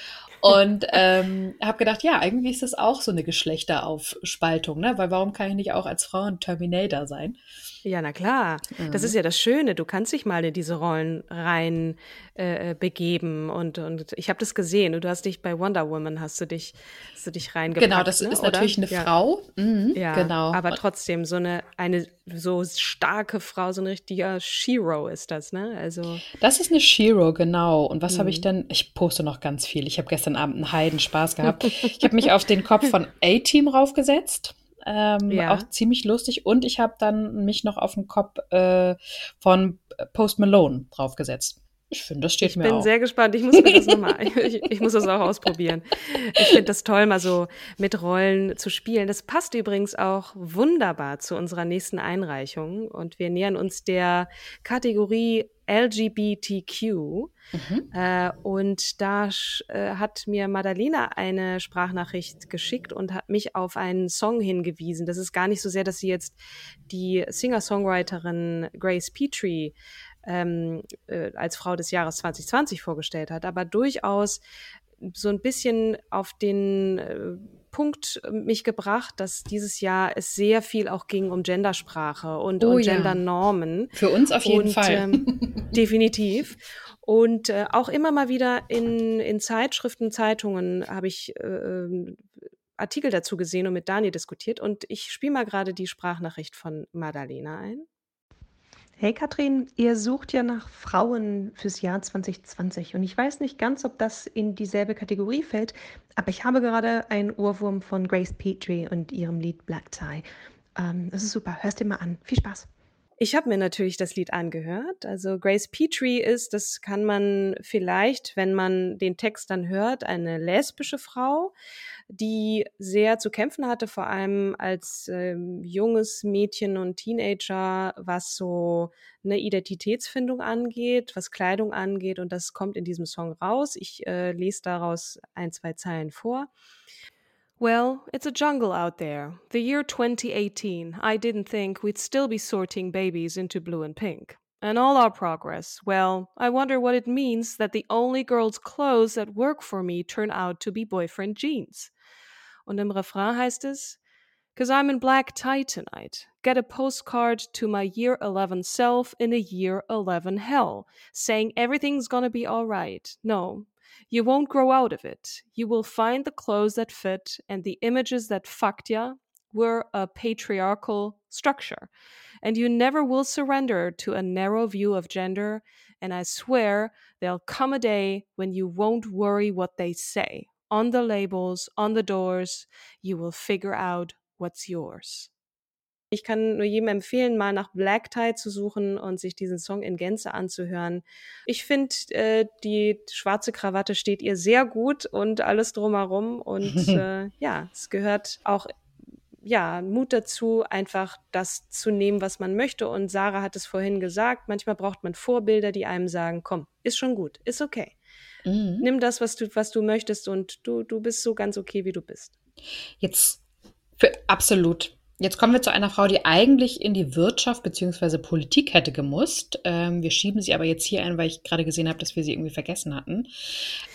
und ähm, habe gedacht, ja, irgendwie ist das auch so eine Geschlechteraufspaltung, ne? Weil warum kann ich nicht auch als Frau ein Terminator sein? Ja, na klar. Mhm. Das ist ja das Schöne. Du kannst dich mal in diese Rollen rein äh, äh begeben und und ich habe das gesehen. Und du hast dich bei Wonder Woman hast du dich hast du dich reingepackt. Genau, das ne? ist natürlich eine ja. Frau. Mhm, ja, genau. Aber trotzdem so eine eine so starke Frau, so ein richtiger Shiro ist das, ne? Also das ist eine Shiro, genau. Und was mhm. habe ich denn? Ich poste noch ganz viel. Ich habe gestern Abend einen Heidenspaß gehabt. ich habe mich auf den Kopf von A-Team raufgesetzt. Ähm, ja. Auch ziemlich lustig. Und ich habe dann mich noch auf den Kopf äh, von Post Malone draufgesetzt. Ich finde, das steht ich mir auch. Ich bin sehr gespannt. Ich muss mir das nochmal, ich, ich, muss das auch ausprobieren. Ich finde das toll, mal so mit Rollen zu spielen. Das passt übrigens auch wunderbar zu unserer nächsten Einreichung. Und wir nähern uns der Kategorie LGBTQ. Mhm. Äh, und da äh, hat mir Madalena eine Sprachnachricht geschickt und hat mich auf einen Song hingewiesen. Das ist gar nicht so sehr, dass sie jetzt die Singer-Songwriterin Grace Petrie ähm, äh, als Frau des Jahres 2020 vorgestellt hat, aber durchaus so ein bisschen auf den äh, Punkt mich gebracht, dass dieses Jahr es sehr viel auch ging um Gendersprache und, oh, und ja. Gendernormen. Für uns auf jeden und, Fall. Ähm, definitiv. Und äh, auch immer mal wieder in, in Zeitschriften, Zeitungen habe ich äh, ähm, Artikel dazu gesehen und mit Daniel diskutiert. Und ich spiele mal gerade die Sprachnachricht von Madalena ein. Hey Katrin, ihr sucht ja nach Frauen fürs Jahr 2020 und ich weiß nicht ganz, ob das in dieselbe Kategorie fällt, aber ich habe gerade einen Ohrwurm von Grace Petrie und ihrem Lied Black Tie. Ähm, das ist super, hörst dir mal an. Viel Spaß. Ich habe mir natürlich das Lied angehört. Also Grace Petrie ist, das kann man vielleicht, wenn man den Text dann hört, eine lesbische Frau, die sehr zu kämpfen hatte, vor allem als äh, junges Mädchen und Teenager, was so eine Identitätsfindung angeht, was Kleidung angeht. Und das kommt in diesem Song raus. Ich äh, lese daraus ein, zwei Zeilen vor. Well, it's a jungle out there. The year 2018, I didn't think we'd still be sorting babies into blue and pink. And all our progress, well, I wonder what it means that the only girls' clothes that work for me turn out to be boyfriend jeans. Und im Refrain heißt es, Cause I'm in black tie tonight. Get a postcard to my year 11 self in a year 11 hell, saying everything's gonna be alright. No, you won't grow out of it. You will find the clothes that fit, and the images that ya were a patriarchal structure. And you never will surrender to a narrow view of gender. And I swear there'll come a day when you won't worry what they say. On the labels, on the doors, you will figure out what's yours. Ich kann nur jedem empfehlen, mal nach Black Tie zu suchen und sich diesen Song in Gänze anzuhören. Ich finde, äh, die schwarze Krawatte steht ihr sehr gut und alles drumherum. Und äh, ja, es gehört auch ja, Mut dazu, einfach das zu nehmen, was man möchte. Und Sarah hat es vorhin gesagt, manchmal braucht man Vorbilder, die einem sagen, komm, ist schon gut, ist okay. Mhm. Nimm das, was du, was du möchtest und du, du bist so ganz okay, wie du bist. Jetzt, für, absolut. Jetzt kommen wir zu einer Frau, die eigentlich in die Wirtschaft bzw. Politik hätte gemusst. Ähm, wir schieben sie aber jetzt hier ein, weil ich gerade gesehen habe, dass wir sie irgendwie vergessen hatten.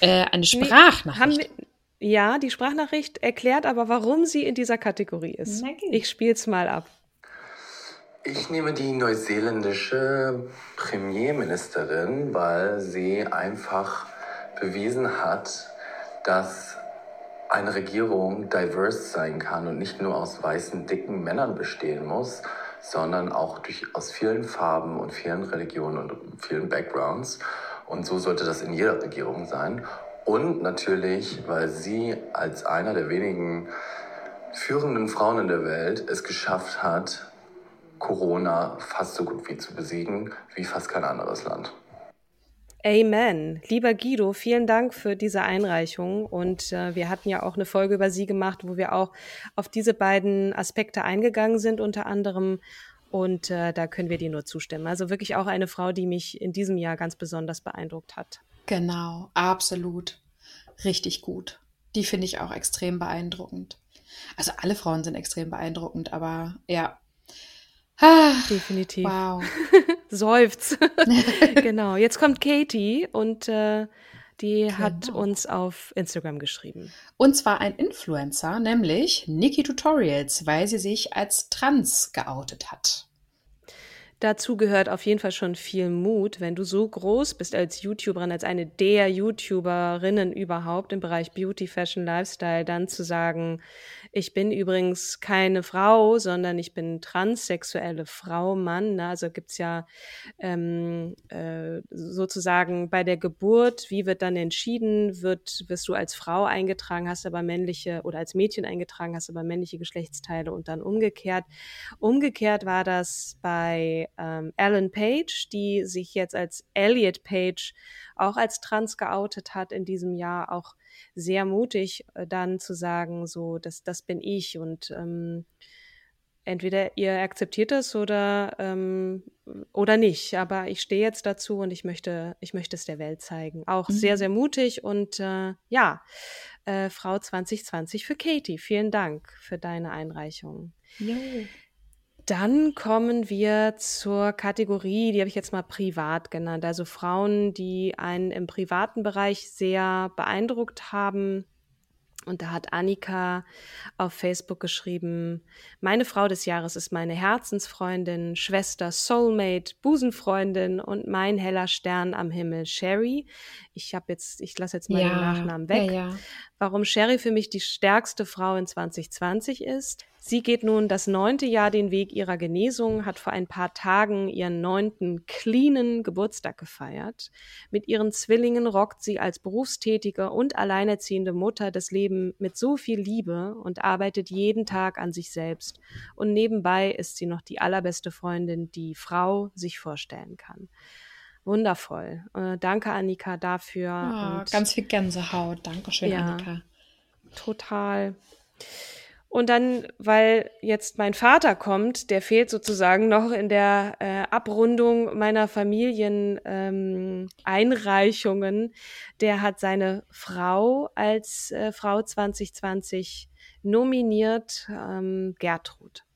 Äh, eine Sprachnachricht. Nee, ja, die Sprachnachricht erklärt aber, warum sie in dieser Kategorie ist. Okay. Ich spiele es mal ab. Ich nehme die neuseeländische Premierministerin, weil sie einfach bewiesen hat, dass eine Regierung diverse sein kann und nicht nur aus weißen, dicken Männern bestehen muss, sondern auch durch, aus vielen Farben und vielen Religionen und vielen Backgrounds. Und so sollte das in jeder Regierung sein. Und natürlich, weil sie als einer der wenigen führenden Frauen in der Welt es geschafft hat, Corona fast so gut wie zu besiegen wie fast kein anderes Land. Amen. Lieber Guido, vielen Dank für diese Einreichung. Und äh, wir hatten ja auch eine Folge über Sie gemacht, wo wir auch auf diese beiden Aspekte eingegangen sind, unter anderem. Und äh, da können wir dir nur zustimmen. Also wirklich auch eine Frau, die mich in diesem Jahr ganz besonders beeindruckt hat. Genau, absolut. Richtig gut. Die finde ich auch extrem beeindruckend. Also alle Frauen sind extrem beeindruckend, aber ja. Ah, Definitiv. Wow. Seufz. genau. Jetzt kommt Katie und äh, die genau. hat uns auf Instagram geschrieben. Und zwar ein Influencer, nämlich Nikki Tutorials, weil sie sich als trans geoutet hat. Dazu gehört auf jeden Fall schon viel Mut, wenn du so groß bist als YouTuberin, als eine der YouTuberinnen überhaupt im Bereich Beauty, Fashion, Lifestyle, dann zu sagen, ich bin übrigens keine Frau, sondern ich bin transsexuelle Frau, Mann. Ne? Also gibt's ja ähm, äh, sozusagen bei der Geburt, wie wird dann entschieden, wird, wirst du als Frau eingetragen, hast aber männliche oder als Mädchen eingetragen, hast aber männliche Geschlechtsteile und dann umgekehrt. Umgekehrt war das bei ähm, Ellen Page, die sich jetzt als Elliot Page auch als trans geoutet hat in diesem Jahr, auch sehr mutig äh, dann zu sagen, so, das, das bin ich und ähm, entweder ihr akzeptiert das oder ähm, oder nicht. Aber ich stehe jetzt dazu und ich möchte ich möchte es der Welt zeigen. Auch mhm. sehr sehr mutig und äh, ja, äh, Frau 2020 für Katie. Vielen Dank für deine Einreichung. Jo. Dann kommen wir zur Kategorie, die habe ich jetzt mal privat genannt. Also Frauen, die einen im privaten Bereich sehr beeindruckt haben. Und da hat Annika auf Facebook geschrieben, meine Frau des Jahres ist meine Herzensfreundin, Schwester, Soulmate, Busenfreundin und mein heller Stern am Himmel, Sherry. Ich habe jetzt, ich lasse jetzt mal ja, den Nachnamen weg. Ja, ja. Warum Sherry für mich die stärkste Frau in 2020 ist. Sie geht nun das neunte Jahr den Weg ihrer Genesung, hat vor ein paar Tagen ihren neunten cleanen Geburtstag gefeiert. Mit ihren Zwillingen rockt sie als berufstätige und alleinerziehende Mutter das Leben mit so viel Liebe und arbeitet jeden Tag an sich selbst. Und nebenbei ist sie noch die allerbeste Freundin, die Frau sich vorstellen kann. Wundervoll. Äh, danke, Annika, dafür. Ja, ganz viel Gänsehaut. Dankeschön, ja, Annika. Total. Und dann, weil jetzt mein Vater kommt, der fehlt sozusagen noch in der äh, Abrundung meiner Familieneinreichungen. Ähm, der hat seine Frau als äh, Frau 2020 nominiert, ähm, Gertrud.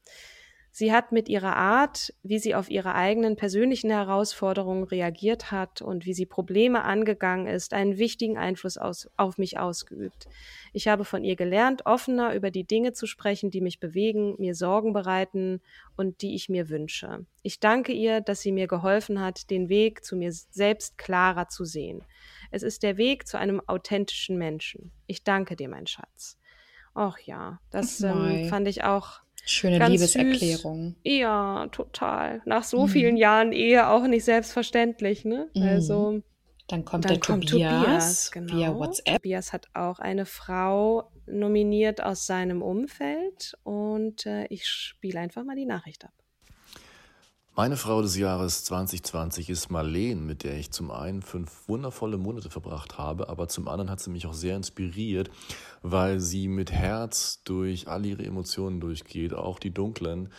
Sie hat mit ihrer Art, wie sie auf ihre eigenen persönlichen Herausforderungen reagiert hat und wie sie Probleme angegangen ist, einen wichtigen Einfluss aus, auf mich ausgeübt. Ich habe von ihr gelernt, offener über die Dinge zu sprechen, die mich bewegen, mir Sorgen bereiten und die ich mir wünsche. Ich danke ihr, dass sie mir geholfen hat, den Weg zu mir selbst klarer zu sehen. Es ist der Weg zu einem authentischen Menschen. Ich danke dir, mein Schatz. Ach ja, das ähm, fand ich auch Schöne Ganz Liebeserklärung. Süß. Ja, total. Nach so mhm. vielen Jahren Ehe auch nicht selbstverständlich, ne? Mhm. Also. Dann kommt dann der kommt Tobias, Tobias genau. via WhatsApp. Tobias hat auch eine Frau nominiert aus seinem Umfeld und äh, ich spiele einfach mal die Nachricht ab. Meine Frau des Jahres 2020 ist Marleen, mit der ich zum einen fünf wundervolle Monate verbracht habe, aber zum anderen hat sie mich auch sehr inspiriert, weil sie mit Herz durch all ihre Emotionen durchgeht, auch die dunklen.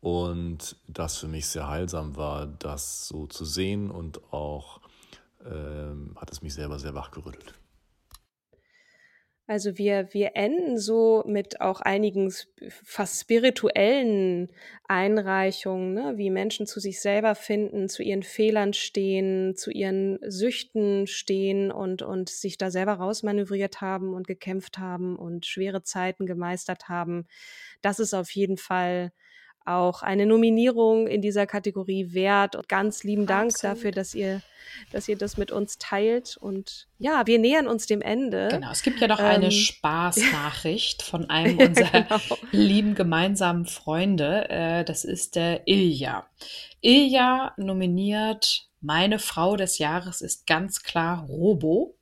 Und das für mich sehr heilsam war, das so zu sehen und auch ähm, hat es mich selber sehr wachgerüttelt. Also wir, wir enden so mit auch einigen fast spirituellen Einreichungen, ne? wie Menschen zu sich selber finden, zu ihren Fehlern stehen, zu ihren Süchten stehen und, und sich da selber rausmanövriert haben und gekämpft haben und schwere Zeiten gemeistert haben. Das ist auf jeden Fall auch eine Nominierung in dieser Kategorie wert. Und ganz lieben Dank Absolut. dafür, dass ihr, dass ihr das mit uns teilt. Und ja, wir nähern uns dem Ende. Genau, es gibt ja noch ähm, eine Spaßnachricht von einem unserer genau. lieben gemeinsamen Freunde. Äh, das ist der Ilja. Ilja nominiert Meine Frau des Jahres ist ganz klar Robo.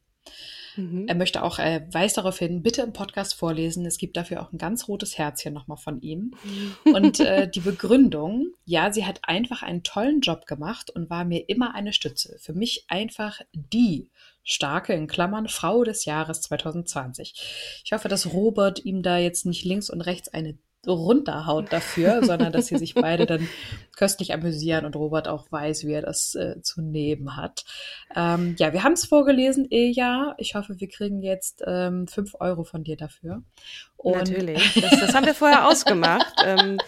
Mhm. Er möchte auch, er weist darauf hin, bitte im Podcast vorlesen. Es gibt dafür auch ein ganz rotes Herzchen nochmal von ihm. Und äh, die Begründung, ja, sie hat einfach einen tollen Job gemacht und war mir immer eine Stütze. Für mich einfach die starke, in Klammern, Frau des Jahres 2020. Ich hoffe, dass Robert ihm da jetzt nicht links und rechts eine runterhaut dafür, sondern dass sie sich beide dann köstlich amüsieren und Robert auch weiß, wie er das äh, zu nehmen hat. Ähm, ja, wir haben es vorgelesen, Ilja. Ich hoffe, wir kriegen jetzt ähm, fünf Euro von dir dafür. Und Natürlich, das, das haben wir vorher ausgemacht. ähm,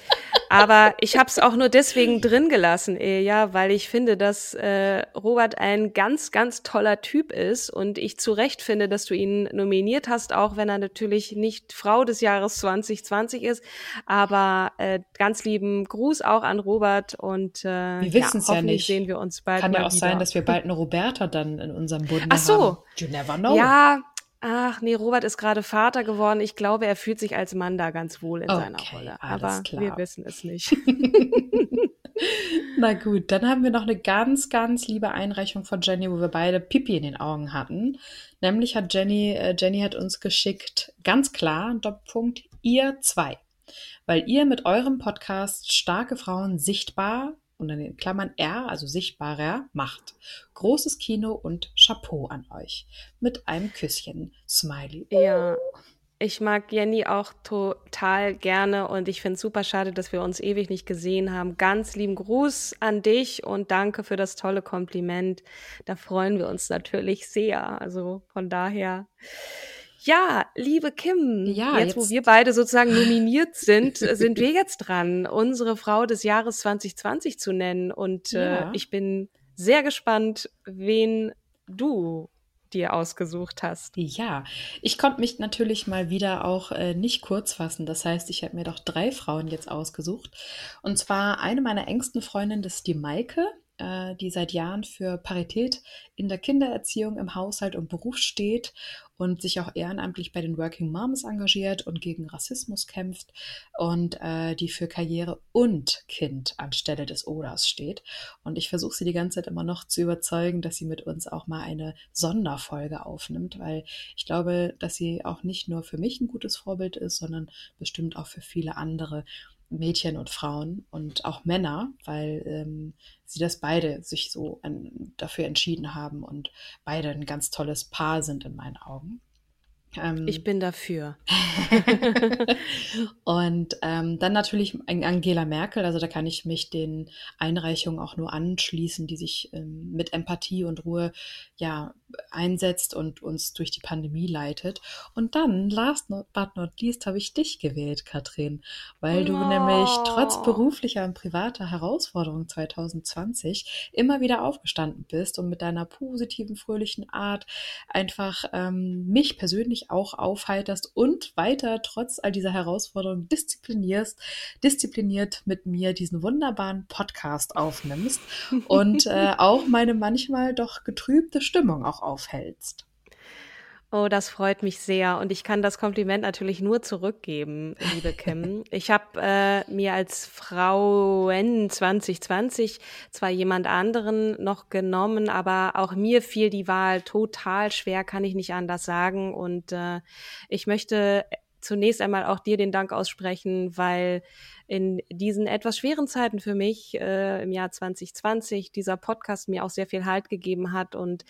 aber ich habe es auch nur deswegen drin gelassen, ja, weil ich finde, dass äh, Robert ein ganz, ganz toller Typ ist und ich zu Recht finde, dass du ihn nominiert hast, auch wenn er natürlich nicht Frau des Jahres 2020 ist. Aber äh, ganz lieben Gruß auch an Robert und äh, wir wissen es ja, ja, nicht. Sehen wir uns bald. Kann ja auch wieder. sein, dass wir bald eine Roberta dann in unserem Bund Ach so. haben. You never know. Ja, Ach nee, Robert ist gerade Vater geworden. Ich glaube, er fühlt sich als Mann da ganz wohl in okay, seiner Rolle. Aber klar. wir wissen es nicht. Na gut, dann haben wir noch eine ganz, ganz liebe Einreichung von Jenny, wo wir beide Pipi in den Augen hatten. Nämlich hat Jenny, äh, Jenny hat uns geschickt, ganz klar, Doppelpunkt, ihr zwei. Weil ihr mit eurem Podcast starke Frauen sichtbar und in den Klammern R, also sichtbarer, macht. Großes Kino und Chapeau an euch. Mit einem Küsschen. Smiley. Ja. Ich mag Jenny auch total gerne und ich finde es super schade, dass wir uns ewig nicht gesehen haben. Ganz lieben Gruß an dich und danke für das tolle Kompliment. Da freuen wir uns natürlich sehr. Also von daher. Ja, liebe Kim, ja, jetzt, jetzt, wo wir beide sozusagen nominiert sind, sind wir jetzt dran, unsere Frau des Jahres 2020 zu nennen. Und äh, ja. äh, ich bin sehr gespannt, wen du dir ausgesucht hast. Ja, ich konnte mich natürlich mal wieder auch äh, nicht kurz fassen. Das heißt, ich habe mir doch drei Frauen jetzt ausgesucht. Und zwar eine meiner engsten Freundinnen, das ist die Maike äh, die seit Jahren für Parität in der Kindererziehung, im Haushalt und Beruf steht und sich auch ehrenamtlich bei den Working Moms engagiert und gegen Rassismus kämpft und äh, die für Karriere und Kind anstelle des Oders steht. Und ich versuche sie die ganze Zeit immer noch zu überzeugen, dass sie mit uns auch mal eine Sonderfolge aufnimmt, weil ich glaube, dass sie auch nicht nur für mich ein gutes Vorbild ist, sondern bestimmt auch für viele andere. Mädchen und Frauen und auch Männer, weil ähm, sie das beide sich so an, dafür entschieden haben und beide ein ganz tolles Paar sind in meinen Augen. Ähm, ich bin dafür. und ähm, dann natürlich Angela Merkel, also da kann ich mich den Einreichungen auch nur anschließen, die sich ähm, mit Empathie und Ruhe ja einsetzt und uns durch die Pandemie leitet. Und dann, last but not least, habe ich dich gewählt, Katrin, weil du oh. nämlich trotz beruflicher und privater Herausforderungen 2020 immer wieder aufgestanden bist und mit deiner positiven, fröhlichen Art einfach ähm, mich persönlich auch aufheiterst und weiter trotz all dieser Herausforderungen disziplinierst, diszipliniert mit mir diesen wunderbaren Podcast aufnimmst und äh, auch meine manchmal doch getrübte Stimmung auch aufhältst. Oh, das freut mich sehr. Und ich kann das Kompliment natürlich nur zurückgeben, liebe Kim. Ich habe äh, mir als Frauen 2020 zwar jemand anderen noch genommen, aber auch mir fiel die Wahl total schwer, kann ich nicht anders sagen. Und äh, ich möchte zunächst einmal auch dir den Dank aussprechen, weil in diesen etwas schweren Zeiten für mich äh, im Jahr 2020 dieser Podcast mir auch sehr viel Halt gegeben hat. Und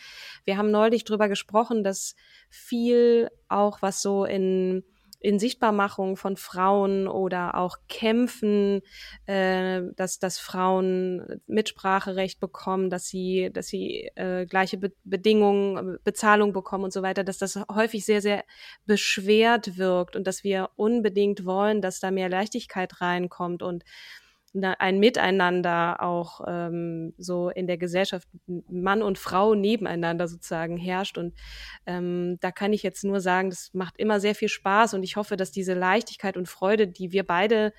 wir haben neulich drüber gesprochen, dass viel auch was so in in Sichtbarmachung von Frauen oder auch Kämpfen, äh, dass, dass Frauen Mitspracherecht bekommen, dass sie, dass sie äh, gleiche Be Bedingungen, Bezahlung bekommen und so weiter, dass das häufig sehr, sehr beschwert wirkt und dass wir unbedingt wollen, dass da mehr Leichtigkeit reinkommt und ein Miteinander auch ähm, so in der Gesellschaft Mann und Frau nebeneinander sozusagen herrscht. Und ähm, da kann ich jetzt nur sagen, das macht immer sehr viel Spaß und ich hoffe, dass diese Leichtigkeit und Freude, die wir beide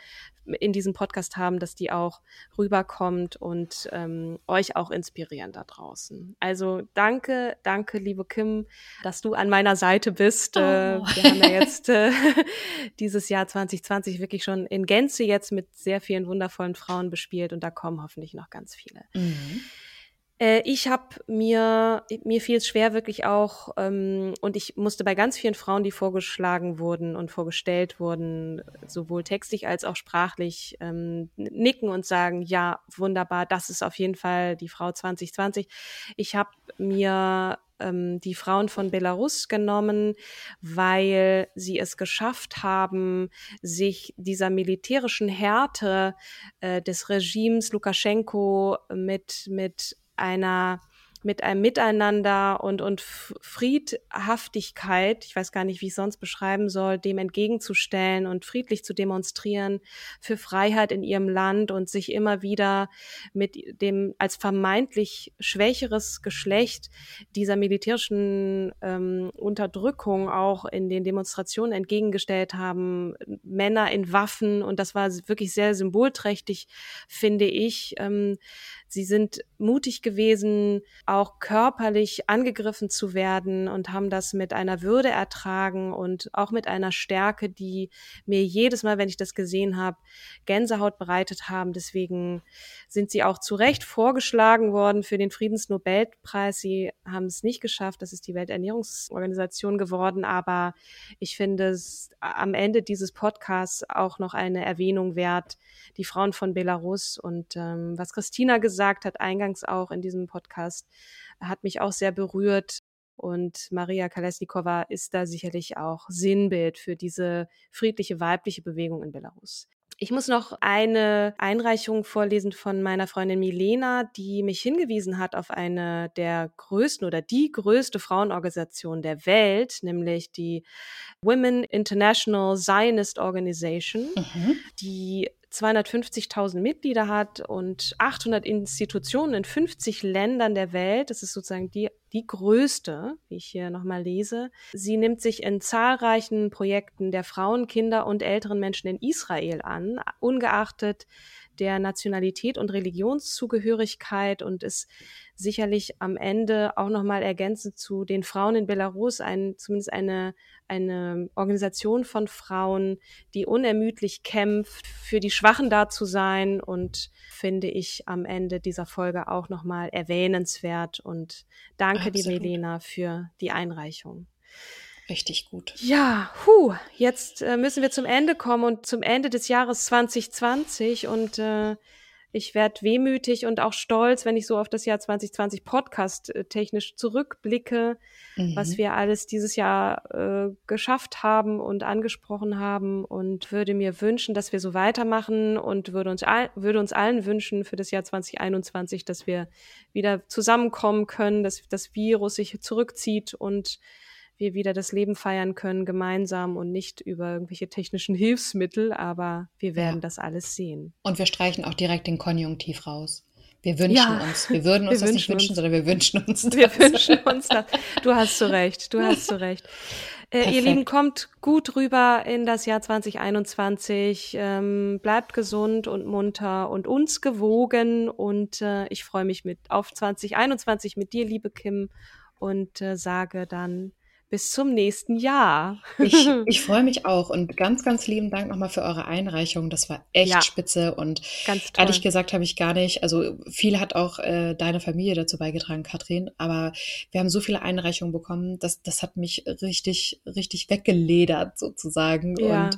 in diesem Podcast haben, dass die auch rüberkommt und ähm, euch auch inspirieren da draußen. Also danke, danke, liebe Kim, dass du an meiner Seite bist. Äh, oh. wir haben ja jetzt äh, dieses Jahr 2020 wirklich schon in Gänze jetzt mit sehr vielen wundervollen Frauen bespielt und da kommen hoffentlich noch ganz viele. Mhm. Äh, ich habe mir, mir fiel es schwer wirklich auch, ähm, und ich musste bei ganz vielen Frauen, die vorgeschlagen wurden und vorgestellt wurden, sowohl textlich als auch sprachlich, ähm, nicken und sagen, ja, wunderbar, das ist auf jeden Fall die Frau 2020. Ich habe mir ähm, die Frauen von Belarus genommen, weil sie es geschafft haben, sich dieser militärischen Härte äh, des Regimes Lukaschenko mit, mit einer mit einem Miteinander und, und Friedhaftigkeit, ich weiß gar nicht, wie ich sonst beschreiben soll, dem entgegenzustellen und friedlich zu demonstrieren für Freiheit in ihrem Land und sich immer wieder mit dem als vermeintlich schwächeres Geschlecht dieser militärischen ähm, Unterdrückung auch in den Demonstrationen entgegengestellt haben, Männer in Waffen und das war wirklich sehr symbolträchtig, finde ich. Ähm, Sie sind mutig gewesen, auch körperlich angegriffen zu werden und haben das mit einer Würde ertragen und auch mit einer Stärke, die mir jedes Mal, wenn ich das gesehen habe, Gänsehaut bereitet haben. Deswegen sind sie auch zu Recht vorgeschlagen worden für den Friedensnobelpreis. Sie haben es nicht geschafft. Das ist die Welternährungsorganisation geworden. Aber ich finde es am Ende dieses Podcasts auch noch eine Erwähnung wert, die Frauen von Belarus und ähm, was Christina gesagt hat, eingangs auch in diesem Podcast, hat mich auch sehr berührt. Und Maria Kalesnikova ist da sicherlich auch Sinnbild für diese friedliche weibliche Bewegung in Belarus. Ich muss noch eine Einreichung vorlesen von meiner Freundin Milena, die mich hingewiesen hat auf eine der größten oder die größte Frauenorganisation der Welt, nämlich die Women International Zionist Organization, mhm. die 250.000 Mitglieder hat und 800 Institutionen in 50 Ländern der Welt. Das ist sozusagen die, die größte, wie ich hier nochmal lese. Sie nimmt sich in zahlreichen Projekten der Frauen, Kinder und älteren Menschen in Israel an, ungeachtet der Nationalität und Religionszugehörigkeit und ist sicherlich am Ende auch nochmal ergänzend zu den Frauen in Belarus ein, zumindest eine, eine Organisation von Frauen, die unermüdlich kämpft, für die Schwachen da zu sein und finde ich am Ende dieser Folge auch nochmal erwähnenswert und danke Absolut. dir, Melena, für die Einreichung. Richtig gut. Ja, hu, jetzt äh, müssen wir zum Ende kommen und zum Ende des Jahres 2020 und äh, ich werde wehmütig und auch stolz, wenn ich so auf das Jahr 2020 Podcast äh, technisch zurückblicke, mhm. was wir alles dieses Jahr äh, geschafft haben und angesprochen haben und würde mir wünschen, dass wir so weitermachen und würde uns, all, würde uns allen wünschen für das Jahr 2021, dass wir wieder zusammenkommen können, dass das Virus sich zurückzieht und wir wieder das Leben feiern können gemeinsam und nicht über irgendwelche technischen Hilfsmittel, aber wir werden ja. das alles sehen. Und wir streichen auch direkt den Konjunktiv raus. Wir wünschen ja. uns. Wir würden uns wir das nicht wünschen, uns. sondern wir wünschen uns das. Wir wünschen uns das. Du hast so recht. Du hast so recht. Äh, ihr Lieben, kommt gut rüber in das Jahr 2021. Ähm, bleibt gesund und munter und uns gewogen. Und äh, ich freue mich mit auf 2021 mit dir, liebe Kim, und äh, sage dann bis zum nächsten Jahr. Ich, ich freue mich auch und ganz, ganz lieben Dank nochmal für eure Einreichung. Das war echt ja, spitze und ehrlich gesagt habe ich gar nicht, also viel hat auch äh, deine Familie dazu beigetragen, Katrin, aber wir haben so viele Einreichungen bekommen, das, das hat mich richtig, richtig weggeledert sozusagen. Ja. Und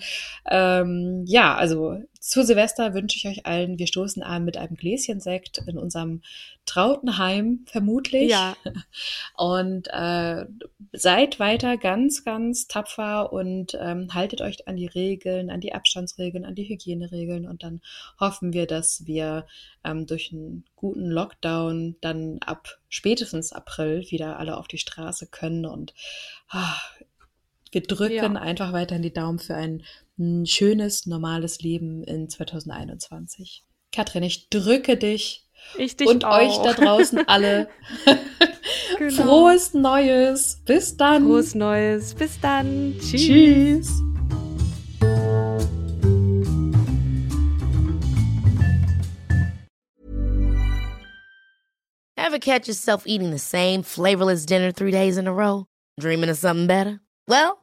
ähm, ja, also zu Silvester wünsche ich euch allen, wir stoßen an mit einem Gläschen Sekt in unserem Trautenheim vermutlich. Ja. Und äh, seid weiter ganz, ganz tapfer und ähm, haltet euch an die Regeln, an die Abstandsregeln, an die Hygieneregeln und dann hoffen wir, dass wir ähm, durch einen guten Lockdown dann ab spätestens April wieder alle auf die Straße können und ah, wir drücken ja. einfach weiter in die Daumen für ein, ein schönes, normales Leben in 2021. Katrin, ich drücke dich ich dich und auch. euch da draußen alle. genau. Frohes Neues. Bis dann. Frohes Neues. Bis dann. Tschüss. Tschüss. Ever catch yourself eating the same flavorless dinner three days in a row? Dreaming of something better? Well,